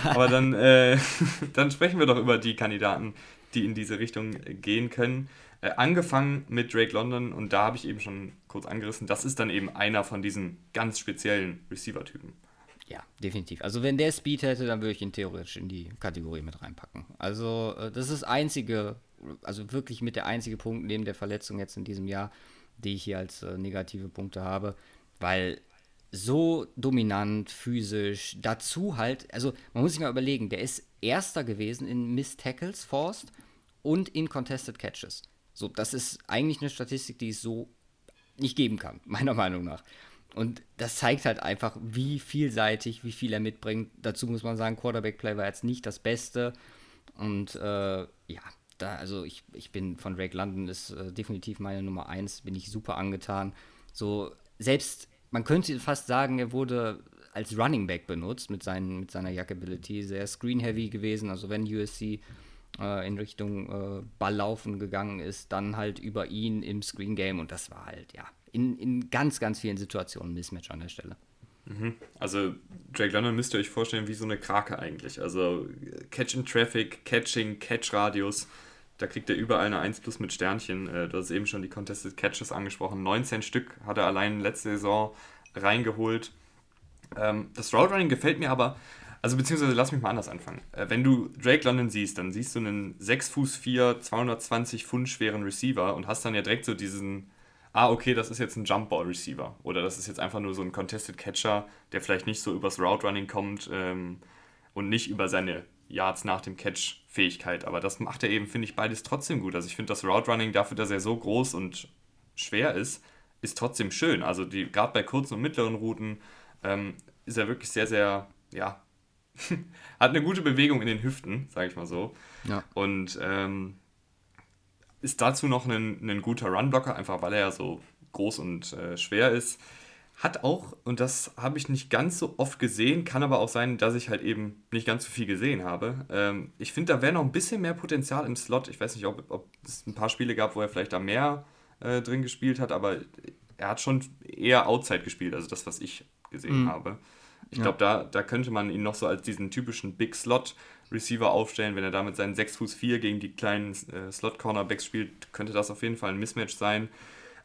aber dann, äh, dann sprechen wir doch über die Kandidaten, die in diese Richtung gehen können. Äh, angefangen mit Drake London und da habe ich eben schon kurz angerissen, das ist dann eben einer von diesen ganz speziellen Receiver-Typen. Ja, definitiv. Also wenn der Speed hätte, dann würde ich ihn theoretisch in die Kategorie mit reinpacken. Also äh, das ist das einzige, also wirklich mit der einzige Punkt neben der Verletzung jetzt in diesem Jahr, die ich hier als äh, negative Punkte habe, weil so dominant, physisch, dazu halt, also man muss sich mal überlegen, der ist erster gewesen in Miss Tackles Forced und in Contested Catches. So, das ist eigentlich eine Statistik, die es so nicht geben kann, meiner Meinung nach. Und das zeigt halt einfach, wie vielseitig, wie viel er mitbringt. Dazu muss man sagen, Quarterback-Play war jetzt nicht das Beste. Und äh, ja, da, also ich, ich bin von Drake London, ist äh, definitiv meine Nummer 1, bin ich super angetan. So, selbst, man könnte fast sagen, er wurde als Running Back benutzt mit, seinen, mit seiner Jackability, sehr screen-heavy gewesen. Also wenn USC äh, in Richtung äh, Balllaufen gegangen ist, dann halt über ihn im Screen Game und das war halt, ja, in, in ganz, ganz vielen Situationen ein Mismatch an der Stelle. Mhm. Also Drake London müsst ihr euch vorstellen wie so eine Krake eigentlich. Also Catch in Traffic, Catching, Catch Radius, da kriegt er überall eine 1 plus mit Sternchen. Äh, du hast eben schon die Contested Catches angesprochen. 19 Stück hat er allein letzte Saison reingeholt. Ähm, das Route Running gefällt mir aber also beziehungsweise lass mich mal anders anfangen. Äh, wenn du Drake London siehst, dann siehst du einen 6 Fuß 4, 220 Pfund schweren Receiver und hast dann ja direkt so diesen, ah, okay, das ist jetzt ein Jumpball Receiver. Oder das ist jetzt einfach nur so ein Contested Catcher, der vielleicht nicht so übers Route Running kommt ähm, und nicht über seine Yards nach dem Catch Fähigkeit. Aber das macht er eben, finde ich, beides trotzdem gut. Also ich finde das Route Running dafür, dass er so groß und schwer ist, ist trotzdem schön. Also gerade bei kurzen und mittleren Routen ähm, ist er wirklich sehr, sehr, ja, hat eine gute Bewegung in den Hüften, sage ich mal so. Ja. Und ähm, ist dazu noch ein, ein guter Runblocker, einfach weil er ja so groß und äh, schwer ist. Hat auch, und das habe ich nicht ganz so oft gesehen, kann aber auch sein, dass ich halt eben nicht ganz so viel gesehen habe. Ähm, ich finde, da wäre noch ein bisschen mehr Potenzial im Slot. Ich weiß nicht, ob, ob es ein paar Spiele gab, wo er vielleicht da mehr äh, drin gespielt hat, aber er hat schon eher Outside gespielt, also das, was ich gesehen mhm. habe. Ich ja. glaube, da, da könnte man ihn noch so als diesen typischen Big Slot Receiver aufstellen. Wenn er da mit seinen 6 Fuß 4 gegen die kleinen äh, Slot Cornerbacks spielt, könnte das auf jeden Fall ein Mismatch sein.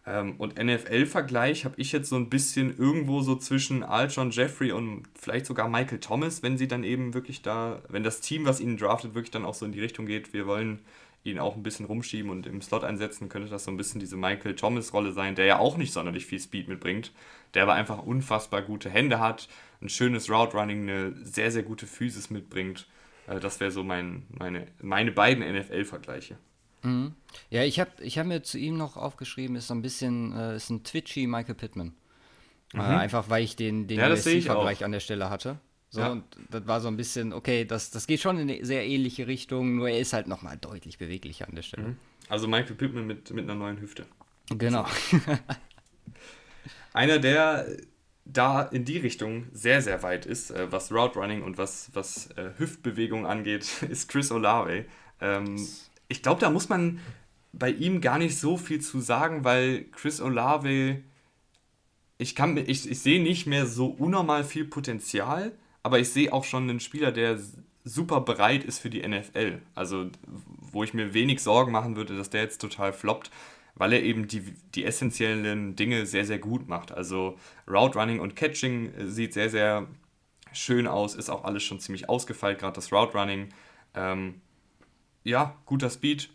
Ähm, und NFL-Vergleich habe ich jetzt so ein bisschen irgendwo so zwischen Alshon Jeffrey und vielleicht sogar Michael Thomas, wenn sie dann eben wirklich da, wenn das Team, was ihn draftet, wirklich dann auch so in die Richtung geht, wir wollen ihn auch ein bisschen rumschieben und im Slot einsetzen, könnte das so ein bisschen diese Michael Thomas-Rolle sein, der ja auch nicht sonderlich viel Speed mitbringt, der aber einfach unfassbar gute Hände hat, ein schönes Route-Running, eine sehr, sehr gute Physis mitbringt. Äh, das wäre so mein, meine, meine beiden NFL-Vergleiche. Mhm. Ja, ich habe ich hab mir zu ihm noch aufgeschrieben, ist so ein bisschen, äh, ist ein twitchy Michael Pittman. Äh, mhm. Äh, einfach weil ich den, den ja, vergleich an der Stelle hatte. So, ja. und das war so ein bisschen, okay, das, das geht schon in eine sehr ähnliche Richtung, nur er ist halt nochmal deutlich beweglicher an der Stelle. Mhm. Also Michael Pittman mit, mit einer neuen Hüfte. Genau. Einer, der da in die Richtung sehr, sehr weit ist, äh, was Route Running und was, was äh, Hüftbewegung angeht, ist Chris Olave. Ähm, ich glaube, da muss man bei ihm gar nicht so viel zu sagen, weil Chris Olave, ich, kann, ich, ich sehe nicht mehr so unnormal viel Potenzial, aber ich sehe auch schon einen Spieler, der super bereit ist für die NFL. Also, wo ich mir wenig Sorgen machen würde, dass der jetzt total floppt, weil er eben die, die essentiellen Dinge sehr, sehr gut macht. Also, Route Running und Catching sieht sehr, sehr schön aus, ist auch alles schon ziemlich ausgefeilt, gerade das Route Running. Ähm, ja, guter Speed.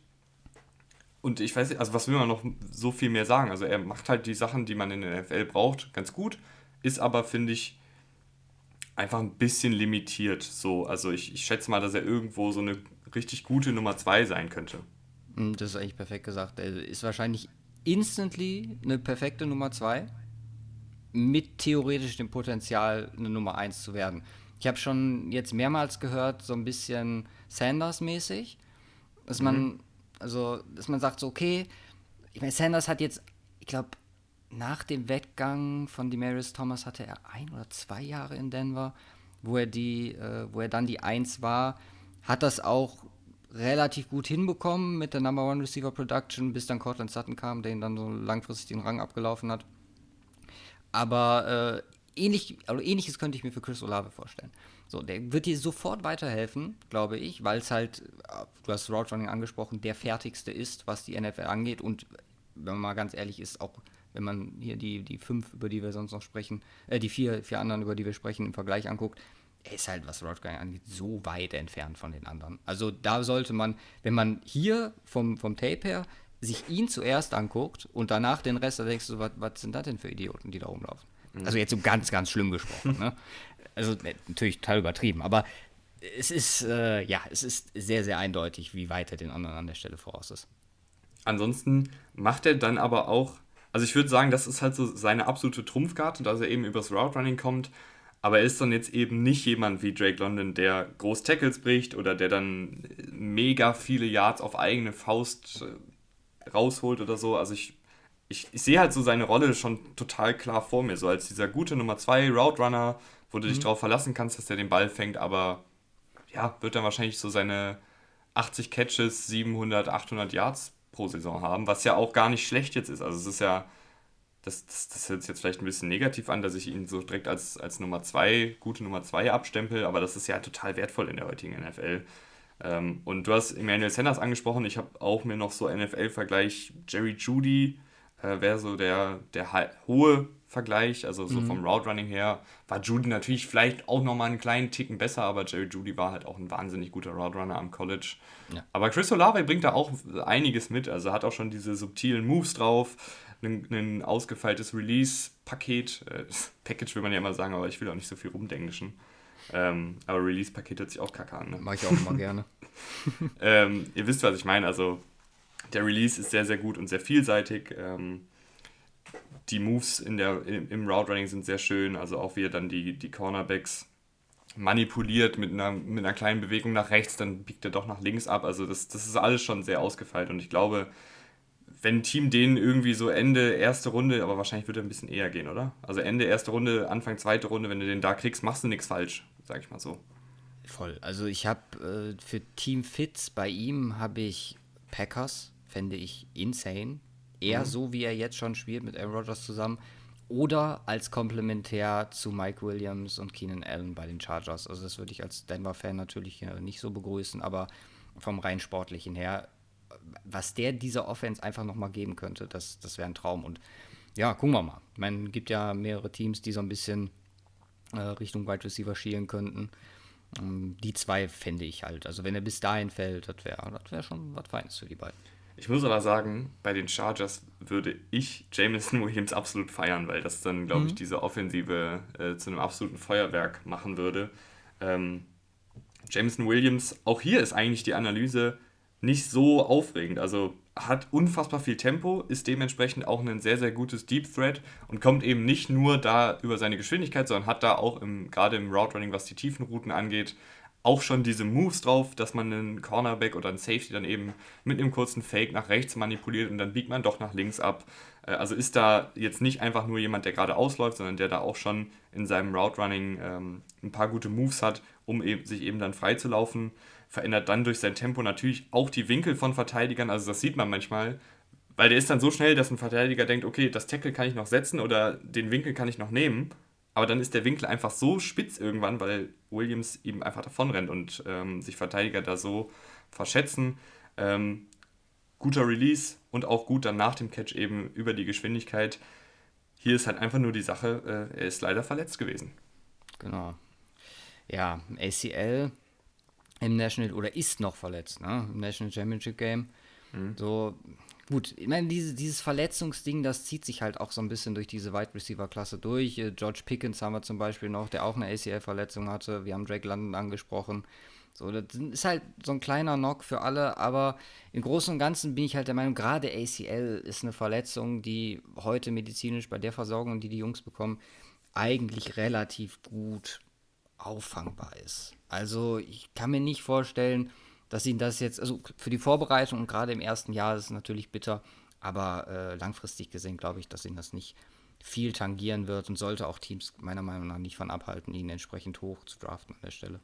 Und ich weiß nicht, also was will man noch so viel mehr sagen? Also er macht halt die Sachen, die man in der NFL braucht, ganz gut, ist aber, finde ich, einfach ein bisschen limitiert. So, also ich, ich schätze mal, dass er irgendwo so eine richtig gute Nummer 2 sein könnte. Hm, das ist eigentlich perfekt gesagt. Er ist wahrscheinlich instantly eine perfekte Nummer 2 mit theoretisch dem Potenzial, eine Nummer 1 zu werden. Ich habe schon jetzt mehrmals gehört, so ein bisschen Sanders-mäßig, dass man, mhm. also, dass man sagt so, okay, ich meine, Sanders hat jetzt, ich glaube, nach dem Weggang von Demarius Thomas hatte er ein oder zwei Jahre in Denver, wo er die, äh, wo er dann die Eins war, hat das auch relativ gut hinbekommen mit der Number One Receiver Production, bis dann Cortland Sutton kam, der ihn dann so langfristig den Rang abgelaufen hat. Aber äh, ähnlich, also ähnliches könnte ich mir für Chris Olave vorstellen. So, der wird dir sofort weiterhelfen, glaube ich, weil es halt, du hast Route Running angesprochen, der fertigste ist, was die NFL angeht. Und wenn man mal ganz ehrlich ist, auch wenn man hier die, die fünf, über die wir sonst noch sprechen, äh, die vier, vier anderen, über die wir sprechen, im Vergleich anguckt, er ist halt, was Running angeht, so weit entfernt von den anderen. Also da sollte man, wenn man hier vom, vom Tape her sich ihn zuerst anguckt und danach den Rest, da denkst du, was, was sind das denn für Idioten, die da rumlaufen? Mhm. Also jetzt so ganz, ganz schlimm gesprochen. ne? Also äh, natürlich total übertrieben, aber es ist, äh, ja, es ist sehr, sehr eindeutig, wie weit er den anderen an der Stelle voraus ist. Ansonsten macht er dann aber auch, also ich würde sagen, das ist halt so seine absolute Trumpfkarte, dass er eben übers Route Running kommt, aber er ist dann jetzt eben nicht jemand wie Drake London, der groß Tackles bricht oder der dann mega viele Yards auf eigene Faust äh, rausholt oder so. Also ich, ich, ich sehe halt so seine Rolle schon total klar vor mir, so als dieser gute Nummer 2 Route Runner, wo du mhm. dich darauf verlassen kannst, dass der den Ball fängt, aber ja, wird dann wahrscheinlich so seine 80 Catches, 700, 800 Yards pro Saison haben, was ja auch gar nicht schlecht jetzt ist. Also es ist ja, das, das, das hört sich jetzt vielleicht ein bisschen negativ an, dass ich ihn so direkt als, als Nummer 2, gute Nummer 2 abstempel, aber das ist ja total wertvoll in der heutigen NFL. Ähm, und du hast Emmanuel Sanders angesprochen, ich habe auch mir noch so NFL-Vergleich Jerry Judy, äh, wäre so der, der hohe Vergleich, also so mhm. vom Route Running her, war Judy natürlich vielleicht auch nochmal einen kleinen Ticken besser, aber Jerry Judy war halt auch ein wahnsinnig guter Route Runner am College. Ja. Aber Chris Olave bringt da auch einiges mit, also hat auch schon diese subtilen Moves drauf, ein, ein ausgefeiltes Release-Paket, äh, Package will man ja immer sagen, aber ich will auch nicht so viel rumdenglischen. Ähm, aber Release-Paket hört sich auch kacke an. Ne? Mach ich auch immer gerne. ähm, ihr wisst, was ich meine, also der Release ist sehr, sehr gut und sehr vielseitig. Ähm, die Moves in der, im, im Route Running sind sehr schön, also auch wie er dann die, die Cornerbacks manipuliert mit einer, mit einer kleinen Bewegung nach rechts, dann biegt er doch nach links ab. Also das, das ist alles schon sehr ausgefeilt und ich glaube, wenn ein Team den irgendwie so Ende erste Runde, aber wahrscheinlich wird er ein bisschen eher gehen, oder? Also Ende erste Runde, Anfang zweite Runde, wenn du den da kriegst, machst du nichts falsch, sag ich mal so. Voll. Also ich habe äh, für Team Fits bei ihm habe ich Packers, fände ich insane. Eher mhm. so, wie er jetzt schon spielt mit Aaron Rodgers zusammen. oder als Komplementär zu Mike Williams und Keenan Allen bei den Chargers. Also das würde ich als Denver-Fan natürlich nicht so begrüßen, aber vom rein sportlichen her, was der dieser Offense einfach nochmal geben könnte, das, das wäre ein Traum. Und ja, gucken wir mal. Es gibt ja mehrere Teams, die so ein bisschen äh, Richtung Wide Receiver schielen könnten. Ähm, die zwei fände ich halt. Also wenn er bis dahin fällt, das wäre das wär schon was Feines für die beiden. Ich muss aber sagen, bei den Chargers würde ich Jameson Williams absolut feiern, weil das dann, glaube mhm. ich, diese Offensive äh, zu einem absoluten Feuerwerk machen würde. Ähm, Jameson Williams, auch hier ist eigentlich die Analyse nicht so aufregend. Also hat unfassbar viel Tempo, ist dementsprechend auch ein sehr, sehr gutes Deep Threat und kommt eben nicht nur da über seine Geschwindigkeit, sondern hat da auch im, gerade im Route Running, was die tiefen Routen angeht, auch schon diese Moves drauf, dass man einen Cornerback oder einen Safety dann eben mit einem kurzen Fake nach rechts manipuliert und dann biegt man doch nach links ab. Äh, also ist da jetzt nicht einfach nur jemand, der gerade ausläuft, sondern der da auch schon in seinem Route Running ähm, ein paar gute Moves hat, um eben, sich eben dann frei zu laufen verändert dann durch sein Tempo natürlich auch die Winkel von Verteidigern. Also das sieht man manchmal, weil der ist dann so schnell, dass ein Verteidiger denkt, okay, das Tackle kann ich noch setzen oder den Winkel kann ich noch nehmen. Aber dann ist der Winkel einfach so spitz irgendwann, weil Williams ihm einfach davonrennt und ähm, sich Verteidiger da so verschätzen. Ähm, guter Release und auch gut dann nach dem Catch eben über die Geschwindigkeit. Hier ist halt einfach nur die Sache, äh, er ist leider verletzt gewesen. Genau. Ja, ACL im National oder ist noch verletzt, ne? Im National Championship Game. Mhm. So, gut, ich meine, diese, dieses Verletzungsding, das zieht sich halt auch so ein bisschen durch diese Wide Receiver-Klasse durch. Äh, George Pickens haben wir zum Beispiel noch, der auch eine ACL-Verletzung hatte. Wir haben Drake London angesprochen. So, das ist halt so ein kleiner Knock für alle, aber im Großen und Ganzen bin ich halt der Meinung, gerade ACL ist eine Verletzung, die heute medizinisch bei der Versorgung, die die Jungs bekommen, eigentlich relativ gut auffangbar ist. Also ich kann mir nicht vorstellen, dass ihnen das jetzt, also für die Vorbereitung und gerade im ersten Jahr ist es natürlich bitter, aber äh, langfristig gesehen glaube ich, dass ihnen das nicht viel tangieren wird und sollte auch Teams meiner Meinung nach nicht von abhalten, ihn entsprechend hoch zu draften an der Stelle.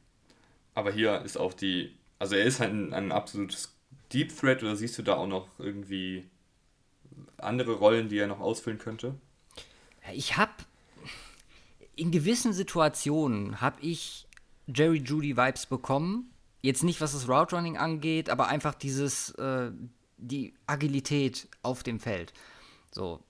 Aber hier ist auch die, also er ist halt ein, ein absolutes Deep Threat oder siehst du da auch noch irgendwie andere Rollen, die er noch ausfüllen könnte? Ich habe in gewissen Situationen habe ich Jerry Judy Vibes bekommen. Jetzt nicht, was das Route Running angeht, aber einfach dieses, äh, die Agilität auf dem Feld. So,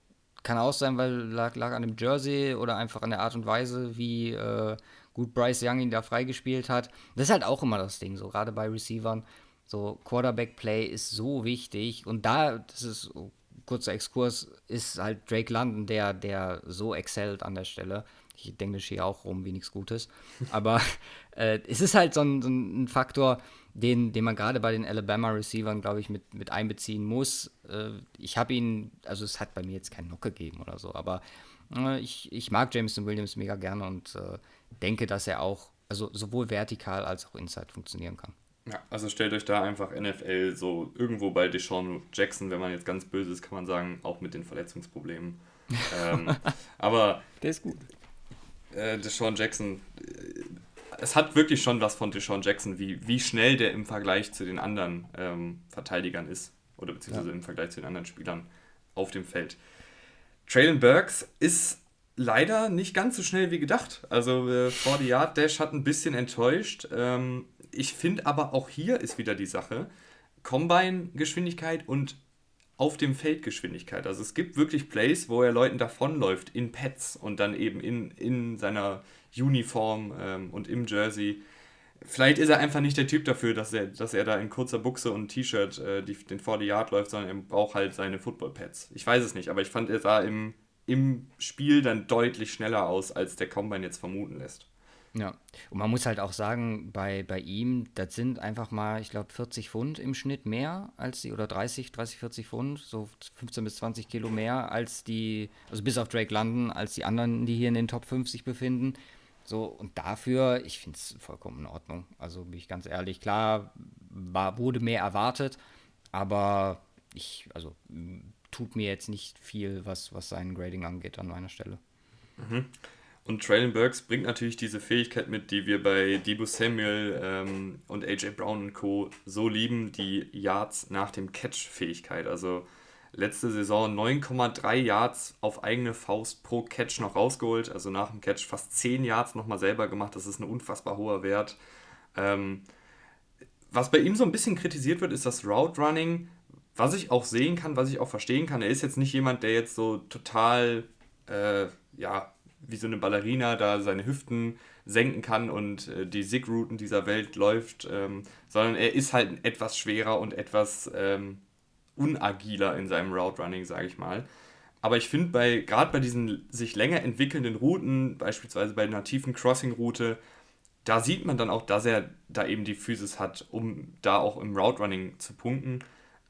kann auch sein, weil lag, lag an dem Jersey oder einfach an der Art und Weise, wie äh, gut Bryce Young ihn da freigespielt hat. Das ist halt auch immer das Ding, so gerade bei Receivern. So, Quarterback-Play ist so wichtig und da, das ist, oh, kurzer Exkurs, ist halt Drake London, der, der so excellt an der Stelle ich denke hier auch rum wie nichts Gutes. Aber äh, es ist halt so ein, so ein Faktor, den, den man gerade bei den Alabama-Receivern, glaube ich, mit, mit einbeziehen muss. Äh, ich habe ihn, also es hat bei mir jetzt keinen Knock gegeben oder so, aber äh, ich, ich mag Jameson Williams mega gerne und äh, denke, dass er auch, also sowohl vertikal als auch inside funktionieren kann. Ja, also stellt euch da einfach NFL so irgendwo bei Deshaun Jackson, wenn man jetzt ganz böse ist, kann man sagen, auch mit den Verletzungsproblemen. ähm, aber der ist gut äh, Deshaun Jackson, äh, es hat wirklich schon was von Deshaun Jackson, wie, wie schnell der im Vergleich zu den anderen ähm, Verteidigern ist. Oder beziehungsweise ja. im Vergleich zu den anderen Spielern auf dem Feld. Traylon Burks ist leider nicht ganz so schnell wie gedacht. Also äh, 40 Yard Dash hat ein bisschen enttäuscht. Ähm, ich finde aber auch hier ist wieder die Sache. Combine-Geschwindigkeit und auf dem Feld Geschwindigkeit. Also es gibt wirklich Plays, wo er Leuten davonläuft in Pads und dann eben in, in seiner Uniform ähm, und im Jersey. Vielleicht ist er einfach nicht der Typ dafür, dass er, dass er da in kurzer Buchse und T-Shirt äh, den 40 Yard läuft, sondern er braucht halt seine Football-Pads. Ich weiß es nicht, aber ich fand, er sah im, im Spiel dann deutlich schneller aus, als der Combine jetzt vermuten lässt. Ja, und man muss halt auch sagen, bei, bei ihm, das sind einfach mal, ich glaube, 40 Pfund im Schnitt mehr als die, oder 30, 30, 40 Pfund, so 15 bis 20 Kilo mehr als die, also bis auf Drake London, als die anderen, die hier in den Top 50 befinden. So, und dafür, ich finde es vollkommen in Ordnung. Also bin ich ganz ehrlich, klar, war, wurde mehr erwartet, aber ich, also tut mir jetzt nicht viel, was, was sein Grading angeht an meiner Stelle. Mhm. Und Traylon Burks bringt natürlich diese Fähigkeit mit, die wir bei Debo Samuel ähm, und AJ Brown und Co. so lieben, die Yards nach dem Catch-Fähigkeit. Also letzte Saison 9,3 Yards auf eigene Faust pro Catch noch rausgeholt. Also nach dem Catch fast 10 Yards nochmal selber gemacht. Das ist ein unfassbar hoher Wert. Ähm, was bei ihm so ein bisschen kritisiert wird, ist das Route Running. Was ich auch sehen kann, was ich auch verstehen kann. Er ist jetzt nicht jemand, der jetzt so total, äh, ja, wie so eine Ballerina da seine Hüften senken kann und äh, die Sig-Routen dieser Welt läuft, ähm, sondern er ist halt etwas schwerer und etwas ähm, unagiler in seinem Route Running, sage ich mal. Aber ich finde, bei, gerade bei diesen sich länger entwickelnden Routen, beispielsweise bei einer tiefen Crossing-Route, da sieht man dann auch, dass er da eben die Physis hat, um da auch im Route Running zu punkten.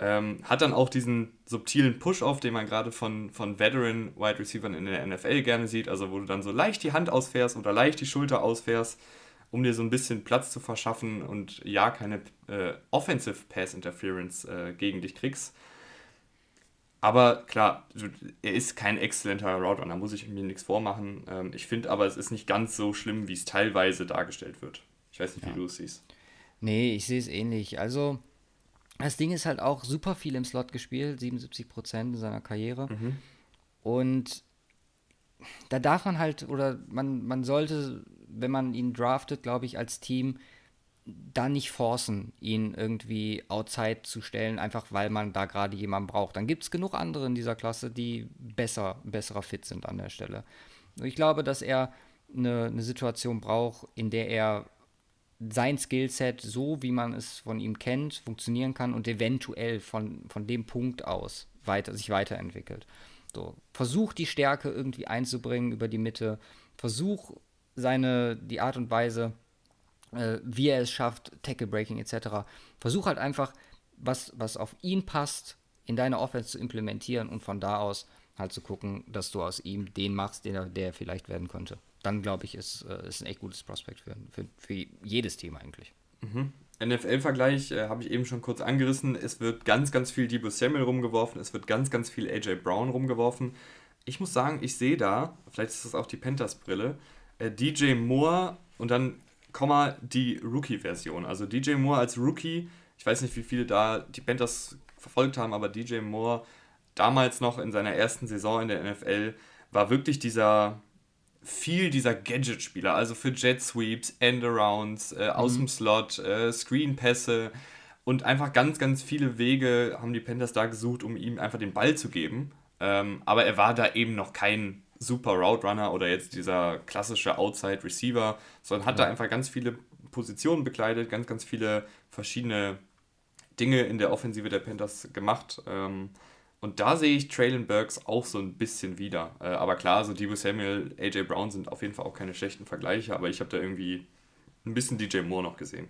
Ähm, hat dann auch diesen subtilen Push-Off, den man gerade von, von Veteran-Wide Receivers in der NFL gerne sieht, also wo du dann so leicht die Hand ausfährst oder leicht die Schulter ausfährst, um dir so ein bisschen Platz zu verschaffen und ja, keine äh, Offensive Pass Interference äh, gegen dich kriegst. Aber klar, er ist kein exzellenter Route da muss ich mir nichts vormachen. Ähm, ich finde aber, es ist nicht ganz so schlimm, wie es teilweise dargestellt wird. Ich weiß nicht, wie ja. du es siehst. Nee, ich sehe es ähnlich. Also, das Ding ist halt auch super viel im Slot gespielt, 77 Prozent in seiner Karriere. Mhm. Und da darf man halt, oder man, man sollte, wenn man ihn draftet, glaube ich, als Team, da nicht forcen, ihn irgendwie outside zu stellen, einfach weil man da gerade jemanden braucht. Dann gibt es genug andere in dieser Klasse, die besser, besserer fit sind an der Stelle. Ich glaube, dass er eine, eine Situation braucht, in der er sein Skillset so, wie man es von ihm kennt, funktionieren kann und eventuell von, von dem Punkt aus weiter, sich weiterentwickelt. So, versuch die Stärke irgendwie einzubringen über die Mitte, versuch seine, die Art und Weise, äh, wie er es schafft, Tackle Breaking etc. Versuch halt einfach, was, was auf ihn passt, in deine Offense zu implementieren und von da aus halt zu gucken, dass du aus ihm den machst, den er, der vielleicht werden könnte dann glaube ich, ist, äh, ist ein echt gutes Prospekt für, für, für jedes Team eigentlich. Mhm. NFL-Vergleich äh, habe ich eben schon kurz angerissen. Es wird ganz, ganz viel Debo Samuel rumgeworfen, es wird ganz, ganz viel AJ Brown rumgeworfen. Ich muss sagen, ich sehe da, vielleicht ist das auch die Panthers-Brille, äh, DJ Moore und dann, Komma, die Rookie-Version. Also DJ Moore als Rookie, ich weiß nicht, wie viele da die Panthers verfolgt haben, aber DJ Moore damals noch in seiner ersten Saison in der NFL war wirklich dieser viel dieser Gadget-Spieler, also für Jet Sweeps, Endarounds, äh, aus mhm. dem Slot, äh, Screen-Pässe und einfach ganz, ganz viele Wege haben die Panthers da gesucht, um ihm einfach den Ball zu geben. Ähm, aber er war da eben noch kein super Route Runner oder jetzt dieser klassische Outside Receiver, sondern hat ja. da einfach ganz viele Positionen bekleidet, ganz, ganz viele verschiedene Dinge in der Offensive der Panthers gemacht. Ähm, und da sehe ich Traylon Burks auch so ein bisschen wieder. Äh, aber klar, so Debo Samuel, AJ Brown sind auf jeden Fall auch keine schlechten Vergleiche, aber ich habe da irgendwie ein bisschen DJ Moore noch gesehen.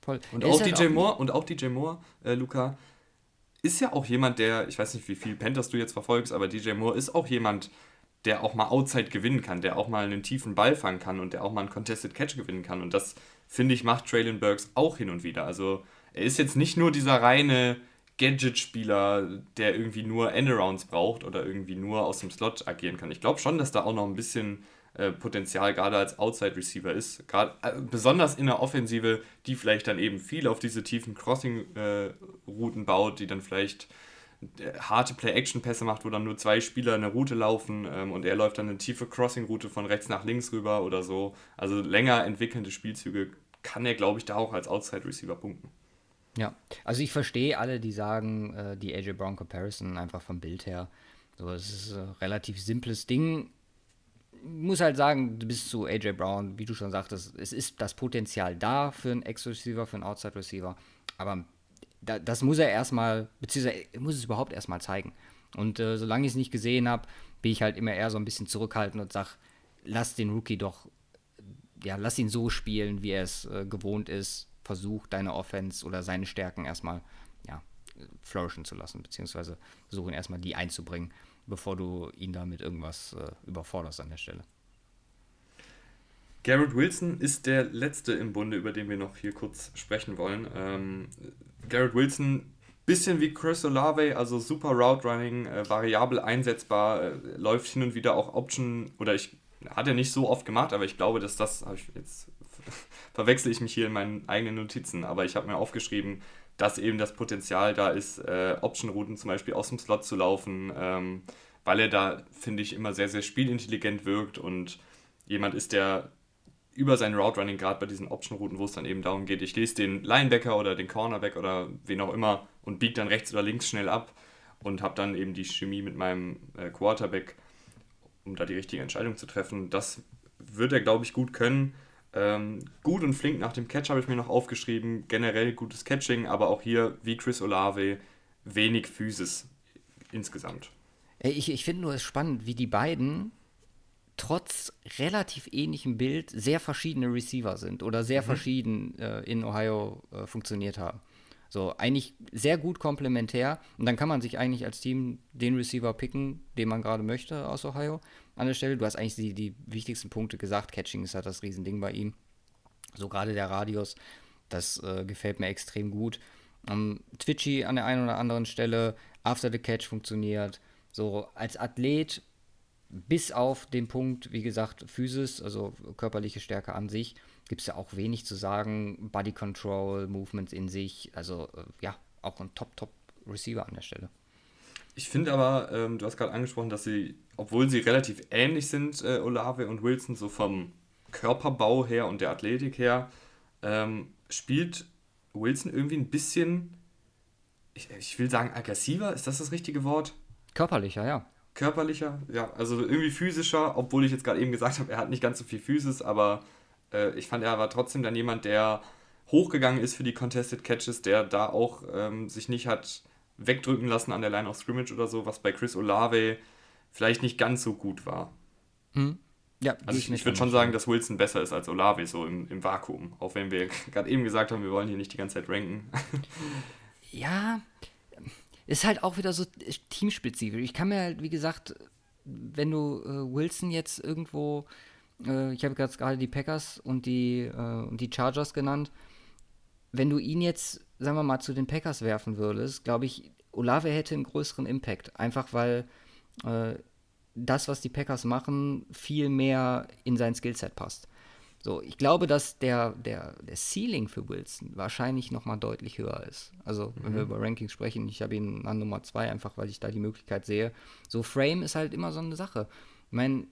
Voll. Und auch, halt DJ auch Moore, und auch DJ Moore, äh, Luca, ist ja auch jemand, der, ich weiß nicht, wie viel Panthers du jetzt verfolgst, aber DJ Moore ist auch jemand, der auch mal Outside gewinnen kann, der auch mal einen tiefen Ball fangen kann und der auch mal einen Contested Catch gewinnen kann. Und das, finde ich, macht Traylon Burks auch hin und wieder. Also er ist jetzt nicht nur dieser reine Gadget-Spieler, der irgendwie nur Endarounds braucht oder irgendwie nur aus dem Slot agieren kann. Ich glaube schon, dass da auch noch ein bisschen äh, Potenzial gerade als Outside-Receiver ist. Gerade äh, besonders in der Offensive, die vielleicht dann eben viel auf diese tiefen Crossing-Routen äh, baut, die dann vielleicht äh, harte Play-Action-Pässe macht, wo dann nur zwei Spieler eine Route laufen ähm, und er läuft dann eine tiefe Crossing-Route von rechts nach links rüber oder so. Also länger entwickelnde Spielzüge kann er, glaube ich, da auch als Outside-Receiver punkten. Ja, also ich verstehe alle, die sagen, äh, die AJ Brown Comparison einfach vom Bild her. So, es ist ein relativ simples Ding. Ich muss halt sagen, du bist zu AJ Brown, wie du schon sagtest, es ist das Potenzial da für einen Ex-Receiver, für einen Outside-Receiver. Aber da, das muss er erstmal, beziehungsweise er muss es überhaupt erstmal zeigen. Und äh, solange ich es nicht gesehen habe, bin ich halt immer eher so ein bisschen zurückhaltend und sage, lass den Rookie doch, ja, lass ihn so spielen, wie er es äh, gewohnt ist versuch deine Offense oder seine Stärken erstmal ja, flourishen zu lassen, beziehungsweise versuchen erstmal die einzubringen, bevor du ihn damit irgendwas äh, überforderst an der Stelle. Garrett Wilson ist der letzte im Bunde, über den wir noch hier kurz sprechen wollen. Ähm, Garrett Wilson, bisschen wie Chris Olave, also super Route Running, äh, variabel einsetzbar, äh, läuft hin und wieder auch Option, oder ich hat er nicht so oft gemacht, aber ich glaube, dass das, habe ich jetzt verwechsel ich mich hier in meinen eigenen Notizen, aber ich habe mir aufgeschrieben, dass eben das Potenzial da ist, äh, Option-Routen zum Beispiel aus dem Slot zu laufen, ähm, weil er da, finde ich, immer sehr, sehr spielintelligent wirkt und jemand ist, der über sein Route Running, gerade bei diesen Option-Routen, wo es dann eben darum geht, ich lese den Linebacker oder den Cornerback oder wen auch immer und biege dann rechts oder links schnell ab und habe dann eben die Chemie mit meinem äh, Quarterback, um da die richtige Entscheidung zu treffen. Das wird er, glaube ich, gut können. Ähm, gut und flink nach dem Catch habe ich mir noch aufgeschrieben. Generell gutes Catching, aber auch hier, wie Chris Olave, wenig Physis insgesamt. Ich, ich finde nur es spannend, wie die beiden trotz relativ ähnlichem Bild sehr verschiedene Receiver sind oder sehr mhm. verschieden äh, in Ohio äh, funktioniert haben. So, eigentlich sehr gut komplementär. Und dann kann man sich eigentlich als Team den Receiver picken, den man gerade möchte aus Ohio an der Stelle. Du hast eigentlich die, die wichtigsten Punkte gesagt. Catching ist halt das Riesending bei ihm. So gerade der Radius, das äh, gefällt mir extrem gut. Um, Twitchy an der einen oder anderen Stelle, After the Catch funktioniert. So als Athlet bis auf den Punkt, wie gesagt, Physis, also körperliche Stärke an sich, gibt es ja auch wenig zu sagen. Body Control, Movements in sich, also äh, ja, auch ein Top-Top-Receiver an der Stelle. Ich finde aber, ähm, du hast gerade angesprochen, dass sie, obwohl sie relativ ähnlich sind, äh, Olave und Wilson, so vom Körperbau her und der Athletik her, ähm, spielt Wilson irgendwie ein bisschen, ich, ich will sagen, aggressiver, ist das das richtige Wort? Körperlicher, ja. Körperlicher, ja, also irgendwie physischer, obwohl ich jetzt gerade eben gesagt habe, er hat nicht ganz so viel Physis, aber äh, ich fand, er war trotzdem dann jemand, der hochgegangen ist für die Contested Catches, der da auch ähm, sich nicht hat wegdrücken lassen an der Line of Scrimmage oder so, was bei Chris Olave vielleicht nicht ganz so gut war. Hm. Ja, also ich, ich würde schon sagen, dass Wilson besser ist als Olave, so im, im Vakuum. Auch wenn wir gerade eben gesagt haben, wir wollen hier nicht die ganze Zeit ranken. ja, ist halt auch wieder so teamspezifisch. Ich kann mir halt, wie gesagt, wenn du äh, Wilson jetzt irgendwo, äh, ich habe gerade die Packers und die, äh, und die Chargers genannt, wenn du ihn jetzt, sagen wir mal, zu den Packers werfen würdest, glaube ich, Olave hätte einen größeren Impact. Einfach weil äh, das, was die Packers machen, viel mehr in sein Skillset passt. So, ich glaube, dass der, der, der Ceiling für Wilson wahrscheinlich nochmal deutlich höher ist. Also, wenn mhm. wir über Rankings sprechen, ich habe ihn an Nummer 2, einfach weil ich da die Möglichkeit sehe. So, Frame ist halt immer so eine Sache. Ich meine,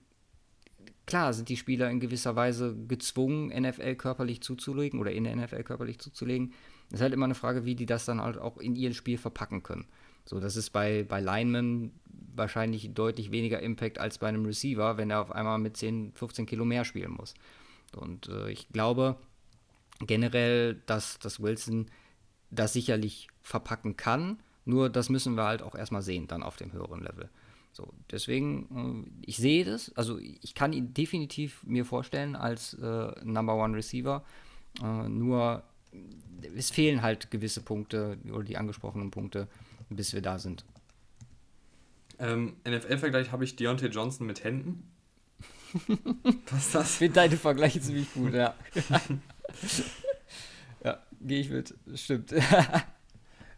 klar sind die Spieler in gewisser Weise gezwungen, NFL körperlich zuzulegen oder in der NFL körperlich zuzulegen. Ist halt immer eine Frage, wie die das dann halt auch in ihr Spiel verpacken können. So, das ist bei, bei Linemen wahrscheinlich deutlich weniger Impact als bei einem Receiver, wenn er auf einmal mit 10, 15 Kilo mehr spielen muss. Und äh, ich glaube generell, dass, dass Wilson das sicherlich verpacken kann. Nur das müssen wir halt auch erstmal sehen, dann auf dem höheren Level. So, deswegen, äh, ich sehe das, also ich kann ihn definitiv mir vorstellen als äh, Number One Receiver. Äh, nur es fehlen halt gewisse Punkte oder die angesprochenen Punkte, bis wir da sind. Ähm, NFL-Vergleich habe ich Deontay Johnson mit Händen. Was ist das? Ich finde deine Vergleiche ziemlich gut, ja. ja, gehe ich mit. Stimmt.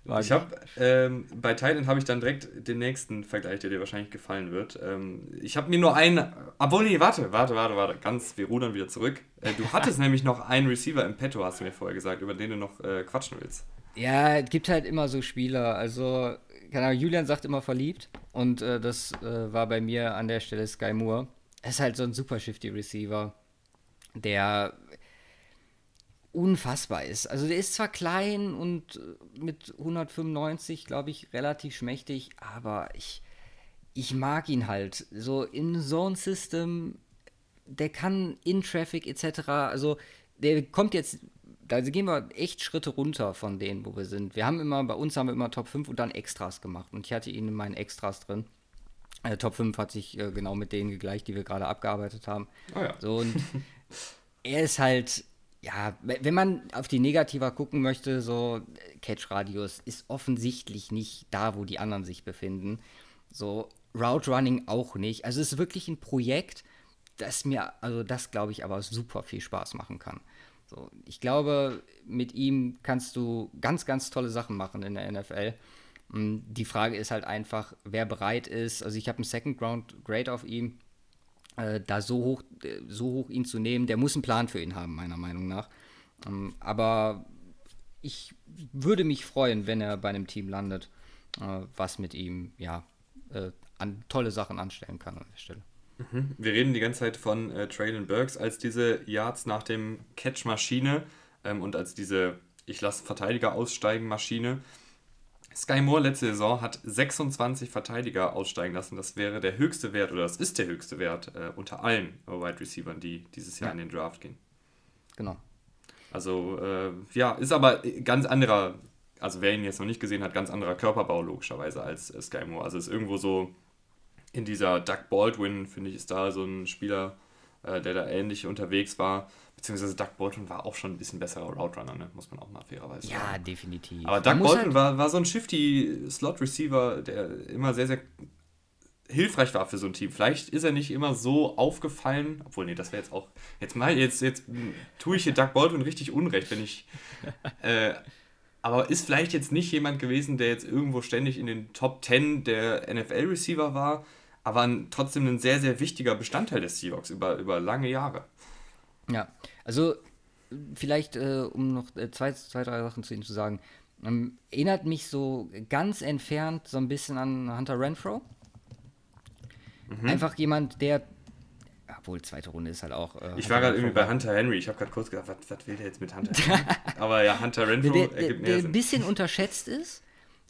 Ich habe ähm, bei Thailand habe ich dann direkt den nächsten Vergleich, der dir wahrscheinlich gefallen wird. Ähm, ich habe mir nur einen. Obwohl, nee, warte, warte, warte, warte. Ganz, wir rudern wieder zurück. Äh, du hattest nämlich noch einen Receiver im Petto, hast du mir vorher gesagt, über den du noch äh, quatschen willst. Ja, es gibt halt immer so Spieler. Also, keine Ahnung, Julian sagt immer verliebt. Und äh, das äh, war bei mir an der Stelle Sky Moore ist halt so ein super shifty Receiver, der unfassbar ist. Also der ist zwar klein und mit 195, glaube ich, relativ schmächtig, aber ich, ich mag ihn halt. So in Zone System, der kann in Traffic etc. Also der kommt jetzt, da gehen wir echt Schritte runter von denen, wo wir sind. Wir haben immer, bei uns haben wir immer Top 5 und dann Extras gemacht und ich hatte ihn in meinen Extras drin. Äh, Top 5 hat sich äh, genau mit denen gegleicht, die wir gerade abgearbeitet haben. Oh ja. So, und er ist halt, ja, wenn man auf die Negativer gucken möchte, so Catch Radius ist offensichtlich nicht da, wo die anderen sich befinden. So Route Running auch nicht. Also es ist wirklich ein Projekt, das mir, also das glaube ich aber super viel Spaß machen kann. So, ich glaube, mit ihm kannst du ganz, ganz tolle Sachen machen in der NFL. Mm, die Frage ist halt einfach, wer bereit ist. Also ich habe einen Second Ground Grade auf ihm. Äh, da so hoch, so hoch ihn zu nehmen, der muss einen Plan für ihn haben, meiner Meinung nach. Ähm, aber ich würde mich freuen, wenn er bei einem Team landet, äh, was mit ihm ja äh, an tolle Sachen anstellen kann an der Stelle. Mhm. Wir reden die ganze Zeit von äh, Traylon Burks als diese Yards nach dem Catch-Maschine ähm, und als diese Ich lasse Verteidiger aussteigen Maschine. Sky Moore letzte Saison hat 26 Verteidiger aussteigen lassen. Das wäre der höchste Wert oder das ist der höchste Wert äh, unter allen Wide Receivers, die dieses Jahr ja. in den Draft gehen. Genau. Also äh, ja, ist aber ganz anderer, also wer ihn jetzt noch nicht gesehen hat, ganz anderer Körperbau logischerweise als äh, Sky Moore. Also ist irgendwo so in dieser Doug Baldwin, finde ich, ist da so ein Spieler, äh, der da ähnlich unterwegs war. Beziehungsweise Doug Baldwin war auch schon ein bisschen besserer Route Runner, ne? muss man auch mal fairerweise sagen. Ja, definitiv. Aber Doug Baldwin halt war, war so ein shifty Slot-Receiver, der immer sehr, sehr hilfreich war für so ein Team. Vielleicht ist er nicht immer so aufgefallen, obwohl, nee, das wäre jetzt auch. Jetzt mal, jetzt, jetzt tue ich hier Doug Baldwin richtig unrecht, wenn ich. Äh, aber ist vielleicht jetzt nicht jemand gewesen, der jetzt irgendwo ständig in den Top 10 der NFL-Receiver war, aber trotzdem ein sehr, sehr wichtiger Bestandteil des Seahawks über, über lange Jahre. Ja, also vielleicht, äh, um noch äh, zwei, zwei, drei Sachen zu ihm zu sagen. Ähm, erinnert mich so ganz entfernt so ein bisschen an Hunter Renfro. Mhm. Einfach jemand, der. Obwohl, zweite Runde ist halt auch. Äh, ich war gerade irgendwie bei Hunter Henry. Ich habe gerade kurz gedacht, was, was will der jetzt mit Hunter Henry? Aber ja, Hunter Renfro der, der, ergibt mehr der Sinn. ein bisschen unterschätzt ist,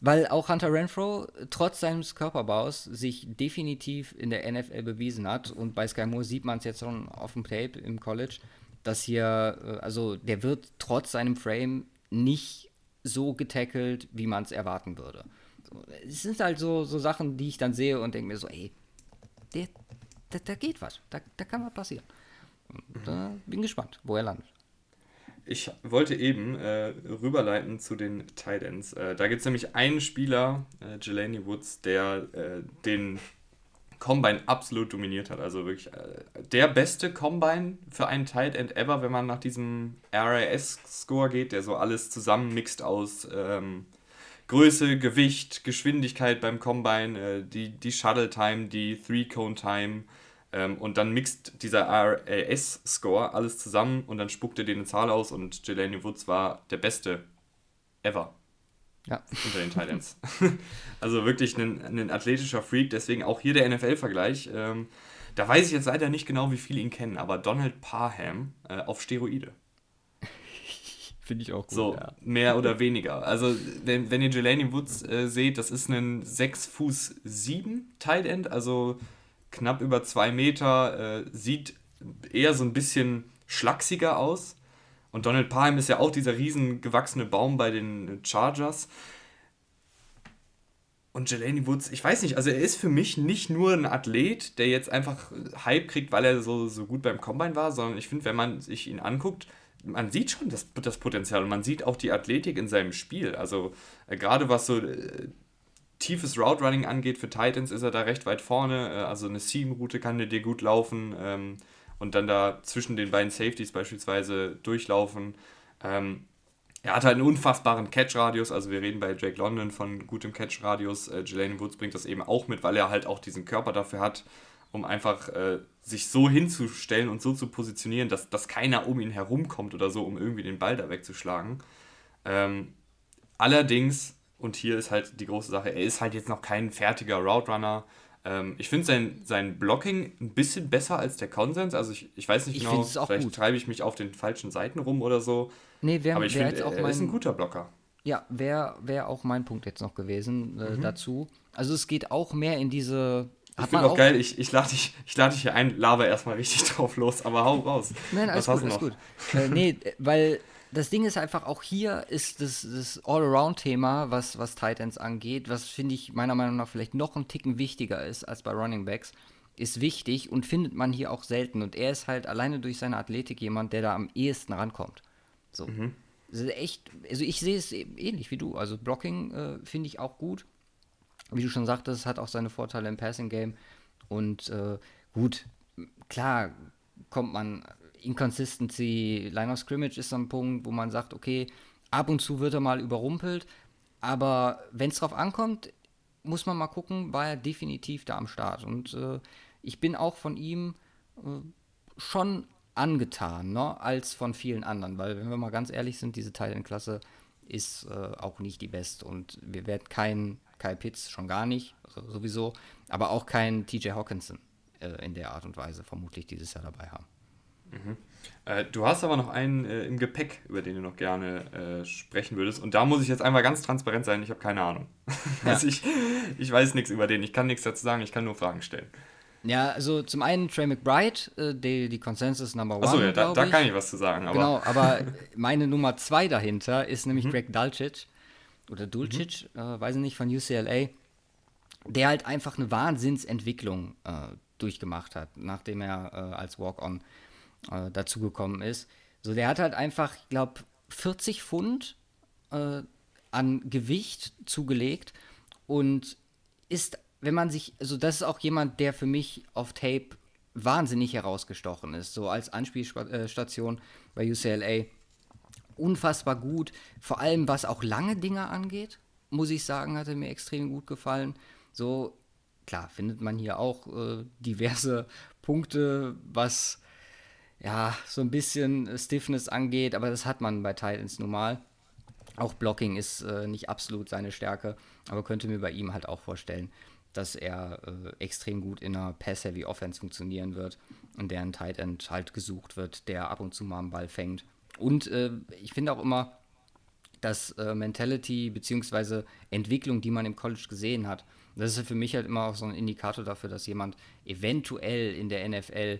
weil auch Hunter Renfro trotz seines Körperbaus sich definitiv in der NFL bewiesen hat. Und bei Sky Moore sieht man es jetzt schon auf dem Tape im College, dass hier, äh, also der wird trotz seinem Frame nicht so getackelt, wie man es erwarten würde. Es sind halt so, so Sachen, die ich dann sehe und denke mir so, ey, der, da, da geht was. Da, da kann was passieren. Und, äh, bin gespannt, wo er landet. Ich wollte eben äh, rüberleiten zu den Titans. Äh, da gibt es nämlich einen Spieler, äh, Jelani Woods, der äh, den Combine absolut dominiert hat. Also wirklich äh, der beste Combine für einen Tight End ever, wenn man nach diesem RAS-Score geht, der so alles zusammenmixt aus ähm, Größe, Gewicht, Geschwindigkeit beim Combine, äh, die, die Shuttle Time, die Three-Cone-Time ähm, und dann mixt dieser RAS-Score alles zusammen und dann spuckt er dir eine Zahl aus und Jelani Woods war der Beste ever. Ja. Unter den Titans. also wirklich ein, ein athletischer Freak, deswegen auch hier der NFL-Vergleich. Ähm, da weiß ich jetzt leider nicht genau, wie viele ihn kennen, aber Donald Parham äh, auf Steroide. Finde ich auch gut. So, ja. mehr oder weniger. Also, wenn, wenn ihr Jelani Woods äh, seht, das ist ein 6 Fuß 7 Tight End, also knapp über 2 Meter, äh, sieht eher so ein bisschen schlachsiger aus. Und Donald Parham ist ja auch dieser riesen gewachsene Baum bei den Chargers. Und Jelani Woods, ich weiß nicht, also er ist für mich nicht nur ein Athlet, der jetzt einfach Hype kriegt, weil er so, so gut beim Combine war, sondern ich finde, wenn man sich ihn anguckt, man sieht schon das, das Potenzial und man sieht auch die Athletik in seinem Spiel. Also äh, gerade was so äh, tiefes Route Running angeht für Titans ist er da recht weit vorne. Äh, also eine Seam-Route kann dir gut laufen ähm, und dann da zwischen den beiden Safeties beispielsweise durchlaufen. Ähm, er hat halt einen unfassbaren Catch-Radius, also wir reden bei Jake London von gutem Catch-Radius. Äh, Jelani Woods bringt das eben auch mit, weil er halt auch diesen Körper dafür hat um einfach äh, sich so hinzustellen und so zu positionieren, dass, dass keiner um ihn herumkommt oder so, um irgendwie den Ball da wegzuschlagen. Ähm, allerdings, und hier ist halt die große Sache, er ist halt jetzt noch kein fertiger Route Runner. Ähm, ich finde sein, sein Blocking ein bisschen besser als der Konsens. Also ich, ich weiß nicht ich genau, vielleicht gut. treibe ich mich auf den falschen Seiten rum oder so. Nee, wer, aber ich finde, er mein, ist ein guter Blocker. Ja, wäre wär auch mein Punkt jetzt noch gewesen äh, mhm. dazu. Also es geht auch mehr in diese ich finde auch, geil, ich, ich lade dich, lad dich hier ein, laber erstmal richtig drauf los, aber hau raus. Nein, alles Was gut, alles gut. äh, nee, weil das Ding ist einfach, auch hier ist das, das All-Around-Thema, was, was Titans angeht, was finde ich meiner Meinung nach vielleicht noch ein Ticken wichtiger ist als bei Running Backs, ist wichtig und findet man hier auch selten. Und er ist halt alleine durch seine Athletik jemand, der da am ehesten rankommt. So. Mhm. Also echt, also ich sehe es ähnlich wie du. Also Blocking äh, finde ich auch gut wie du schon sagtest, hat auch seine Vorteile im Passing Game. Und äh, gut, klar kommt man, Inconsistency, Line of Scrimmage ist so ein Punkt, wo man sagt, okay, ab und zu wird er mal überrumpelt, aber wenn es drauf ankommt, muss man mal gucken, war er definitiv da am Start. Und äh, ich bin auch von ihm äh, schon angetan, ne, als von vielen anderen, weil wenn wir mal ganz ehrlich sind, diese Teil in Klasse ist äh, auch nicht die beste. Und wir werden keinen Kyle Pitts, schon gar nicht, sowieso, aber auch keinen TJ Hawkinson äh, in der Art und Weise vermutlich dieses Jahr dabei haben. Mhm. Äh, du hast aber noch einen äh, im Gepäck, über den du noch gerne äh, sprechen würdest. Und da muss ich jetzt einmal ganz transparent sein, ich habe keine Ahnung. Ja. also ich, ich weiß nichts über den, ich kann nichts dazu sagen, ich kann nur Fragen stellen. Ja, also zum einen Trey McBride, äh, die, die Consensus Number One. Achso, ja, da, da, kann ich was zu sagen. Aber. Genau, aber meine Nummer zwei dahinter ist nämlich mhm. Greg Dulcich oder Dulcich, mhm. äh, weiß ich nicht, von UCLA, der halt einfach eine Wahnsinnsentwicklung äh, durchgemacht hat, nachdem er als Walk-On äh, dazugekommen ist. So, der hat halt einfach, ich glaube, 40 Pfund äh, an Gewicht zugelegt und ist, wenn man sich, also das ist auch jemand, der für mich auf Tape wahnsinnig herausgestochen ist, so als Anspielstation bei UCLA. Unfassbar gut, vor allem was auch lange Dinge angeht, muss ich sagen, hat er mir extrem gut gefallen. So, klar, findet man hier auch äh, diverse Punkte, was ja, so ein bisschen Stiffness angeht, aber das hat man bei Titans normal. Auch Blocking ist äh, nicht absolut seine Stärke, aber könnte mir bei ihm halt auch vorstellen, dass er äh, extrem gut in einer Pass-Heavy Offense funktionieren wird, in der ein Tight End halt gesucht wird, der ab und zu mal einen Ball fängt. Und äh, ich finde auch immer, dass äh, Mentality bzw. Entwicklung, die man im College gesehen hat, das ist für mich halt immer auch so ein Indikator dafür, dass jemand eventuell in der NFL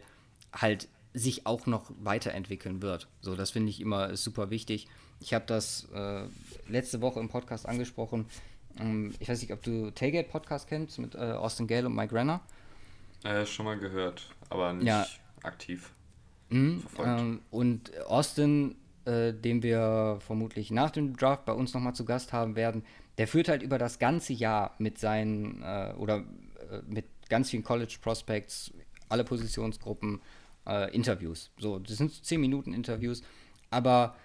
halt sich auch noch weiterentwickeln wird. So, das finde ich immer super wichtig. Ich habe das äh, letzte Woche im Podcast angesprochen. Ähm, ich weiß nicht, ob du Tailgate Podcast kennst mit äh, Austin Gale und Mike Renner. Äh, schon mal gehört, aber nicht ja. aktiv mhm, verfolgt. Ähm, und Austin, äh, den wir vermutlich nach dem Draft bei uns nochmal zu Gast haben werden, der führt halt über das ganze Jahr mit seinen äh, oder äh, mit ganz vielen College Prospects, alle Positionsgruppen, äh, Interviews. So, das sind 10 Minuten Interviews, aber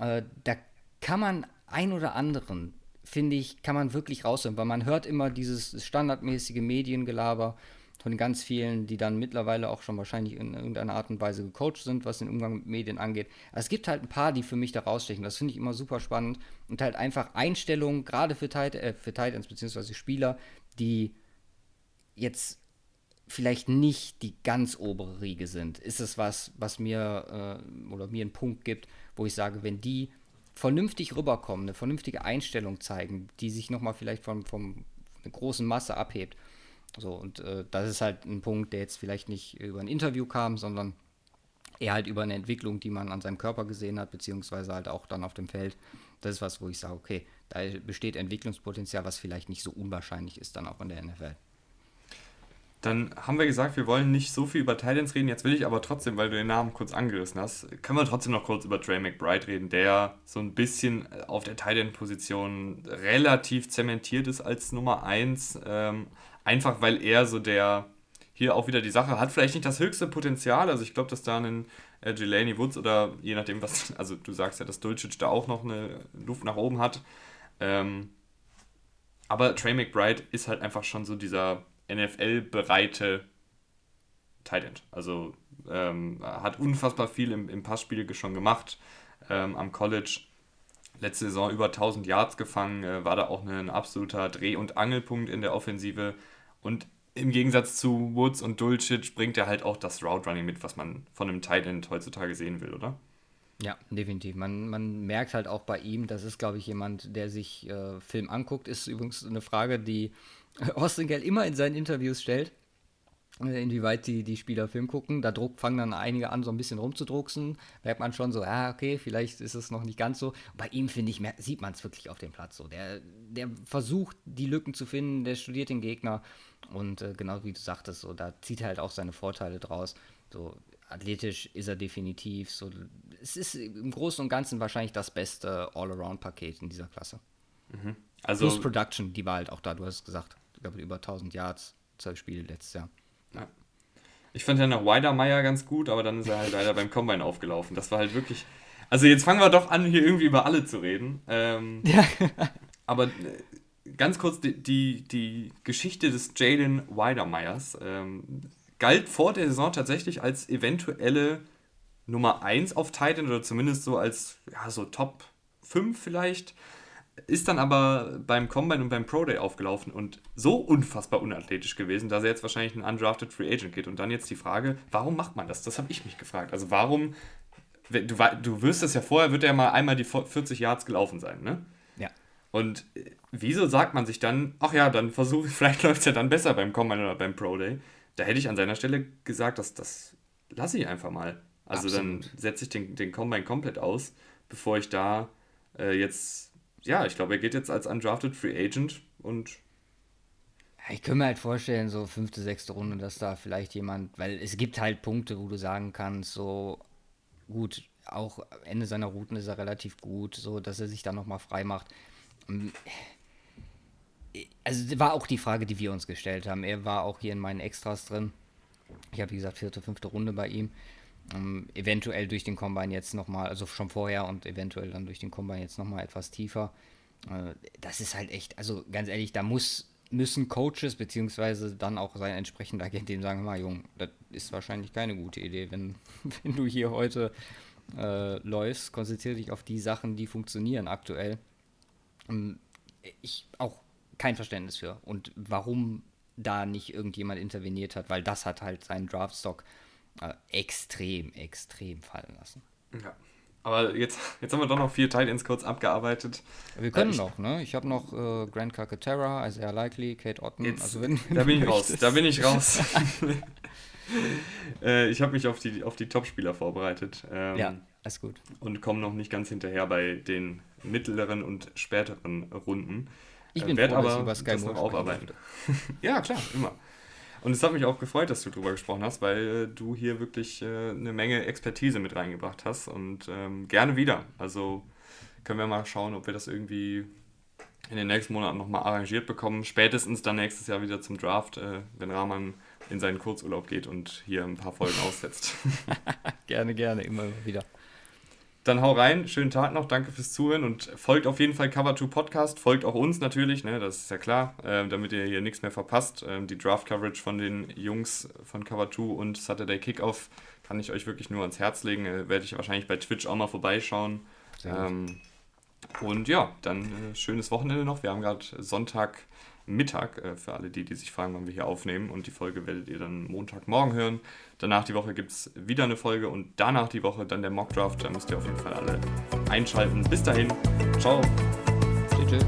äh, da kann man ein oder anderen, finde ich, kann man wirklich raushören, weil man hört immer dieses standardmäßige Mediengelaber von ganz vielen, die dann mittlerweile auch schon wahrscheinlich in irgendeiner Art und Weise gecoacht sind, was den Umgang mit Medien angeht. Es gibt halt ein paar, die für mich da rausstechen. Das finde ich immer super spannend und halt einfach Einstellungen, gerade für, äh, für Titans bzw. Spieler, die jetzt vielleicht nicht die ganz obere Riege sind, ist es was, was mir äh, oder mir einen Punkt gibt, wo ich sage, wenn die vernünftig rüberkommen, eine vernünftige Einstellung zeigen, die sich nochmal vielleicht von, von einer großen Masse abhebt. So, und äh, das ist halt ein Punkt, der jetzt vielleicht nicht über ein Interview kam, sondern eher halt über eine Entwicklung, die man an seinem Körper gesehen hat, beziehungsweise halt auch dann auf dem Feld. Das ist was, wo ich sage, okay, da besteht Entwicklungspotenzial, was vielleicht nicht so unwahrscheinlich ist dann auch in der NFL. Dann haben wir gesagt, wir wollen nicht so viel über Titans reden. Jetzt will ich aber trotzdem, weil du den Namen kurz angerissen hast, können wir trotzdem noch kurz über Trey McBride reden, der so ein bisschen auf der Titan-Position relativ zementiert ist als Nummer 1. Ähm, einfach weil er so der, hier auch wieder die Sache, hat vielleicht nicht das höchste Potenzial. Also ich glaube, dass da ein äh, Jelani Woods oder je nachdem, was, also du sagst ja, dass Dulcich da auch noch eine Luft nach oben hat. Ähm, aber Trey McBride ist halt einfach schon so dieser NFL-bereite Tight End. Also ähm, hat unfassbar viel im, im Passspiel schon gemacht ähm, am College. Letzte Saison über 1000 Yards gefangen, äh, war da auch ein absoluter Dreh- und Angelpunkt in der Offensive. Und im Gegensatz zu Woods und Dulcich bringt er halt auch das Route Running mit, was man von einem Tight End heutzutage sehen will, oder? Ja, definitiv. Man, man merkt halt auch bei ihm, das ist, glaube ich, jemand, der sich äh, Film anguckt. Ist übrigens eine Frage, die Austin Gell immer in seinen Interviews stellt, äh, inwieweit die, die Spieler Film gucken. Da druck, fangen dann einige an, so ein bisschen rumzudrucksen. Merkt man schon so, ja, okay, vielleicht ist es noch nicht ganz so. Bei ihm, finde ich, sieht man es wirklich auf dem Platz so. Der, der versucht, die Lücken zu finden, der studiert den Gegner. Und äh, genau wie du sagtest, so, da zieht er halt auch seine Vorteile draus. So, athletisch ist er definitiv. So, es ist im Großen und Ganzen wahrscheinlich das beste All-Around-Paket in dieser Klasse. Mhm. Also, Plus Production, die war halt auch da, du hast es gesagt ich glaube, über 1000 Yards, zwölf Spiele letztes Jahr. Ja. Ich fand ja noch Weidermeier ganz gut, aber dann ist er halt leider beim Combine aufgelaufen. Das war halt wirklich. Also jetzt fangen wir doch an, hier irgendwie über alle zu reden. Ähm, ja. aber äh, ganz kurz die, die, die Geschichte des Jalen Weidermeyers ähm, galt vor der Saison tatsächlich als eventuelle Nummer 1 auf Titan oder zumindest so als ja, so Top 5 vielleicht. Ist dann aber beim Combine und beim Pro Day aufgelaufen und so unfassbar unathletisch gewesen, dass er jetzt wahrscheinlich ein undrafted Free Agent geht. Und dann jetzt die Frage, warum macht man das? Das habe ich mich gefragt. Also warum, du, du wirst es ja vorher, wird er mal einmal die 40 Yards gelaufen sein, ne? Ja. Und äh, wieso sagt man sich dann, ach ja, dann versuche ich, vielleicht läuft es ja dann besser beim Combine oder beim Pro Day. Da hätte ich an seiner Stelle gesagt, dass das lasse ich einfach mal. Also Absolut. dann setze ich den, den Combine komplett aus, bevor ich da äh, jetzt, ja, ich glaube, er geht jetzt als undrafted Free Agent und ich könnte mir halt vorstellen, so fünfte, sechste Runde, dass da vielleicht jemand, weil es gibt halt Punkte, wo du sagen kannst, so gut, auch Ende seiner Routen ist er relativ gut, so dass er sich dann nochmal frei macht. Ähm, also war auch die Frage, die wir uns gestellt haben. Er war auch hier in meinen Extras drin. Ich habe, wie gesagt, vierte, fünfte Runde bei ihm. Um, ähm, eventuell durch den Combine jetzt nochmal, also schon vorher und eventuell dann durch den Combine jetzt nochmal etwas tiefer. Uh, das ist halt echt, also ganz ehrlich, da muss, müssen Coaches beziehungsweise dann auch sein entsprechender Agent dem sagen, mal Jung, das ist wahrscheinlich keine gute Idee, wenn, wenn du hier heute äh, läufst, konzentriere dich auf die Sachen, die funktionieren aktuell. Um, ähm, ich auch kein Verständnis für und warum da nicht irgendjemand interveniert hat, weil das hat halt seinen Draftstock äh, extrem, extrem fallen lassen. Ja. Aber jetzt, jetzt haben wir doch noch vier Titans kurz abgearbeitet. Wir können äh, noch, ne? Ich habe noch äh, Grant Carcaterra, Isaiah Likely, Kate Otten. Jetzt, also wenn, da bin ich raus. Da bin ich raus. äh, ich habe mich auf die, auf die Top-Spieler vorbereitet. Ähm, ja, alles gut. Und komme noch nicht ganz hinterher bei den mittleren und späteren Runden. Ich bin werde aber über Sky das noch aufarbeiten. ja, klar, immer. Und es hat mich auch gefreut, dass du darüber gesprochen hast, weil äh, du hier wirklich äh, eine Menge Expertise mit reingebracht hast und ähm, gerne wieder. Also können wir mal schauen, ob wir das irgendwie in den nächsten Monaten nochmal arrangiert bekommen. Spätestens dann nächstes Jahr wieder zum Draft, äh, wenn Rahman in seinen Kurzurlaub geht und hier ein paar Folgen aussetzt. gerne, gerne, immer wieder. Dann hau rein, schönen Tag noch, danke fürs Zuhören und folgt auf jeden Fall Cover2 Podcast, folgt auch uns natürlich, ne, das ist ja klar, äh, damit ihr hier nichts mehr verpasst. Ähm, die Draft-Coverage von den Jungs von Cover2 und Saturday Kickoff kann ich euch wirklich nur ans Herz legen, äh, werde ich wahrscheinlich bei Twitch auch mal vorbeischauen. Ähm, und ja, dann äh, schönes Wochenende noch, wir haben gerade Sonntag Mittag, äh, für alle die, die sich fragen, wann wir hier aufnehmen. Und die Folge werdet ihr dann Montagmorgen hören. Danach die Woche gibt es wieder eine Folge und danach die Woche dann der Mockdraft. Da müsst ihr auf jeden Fall alle einschalten. Bis dahin, ciao. Tschüss.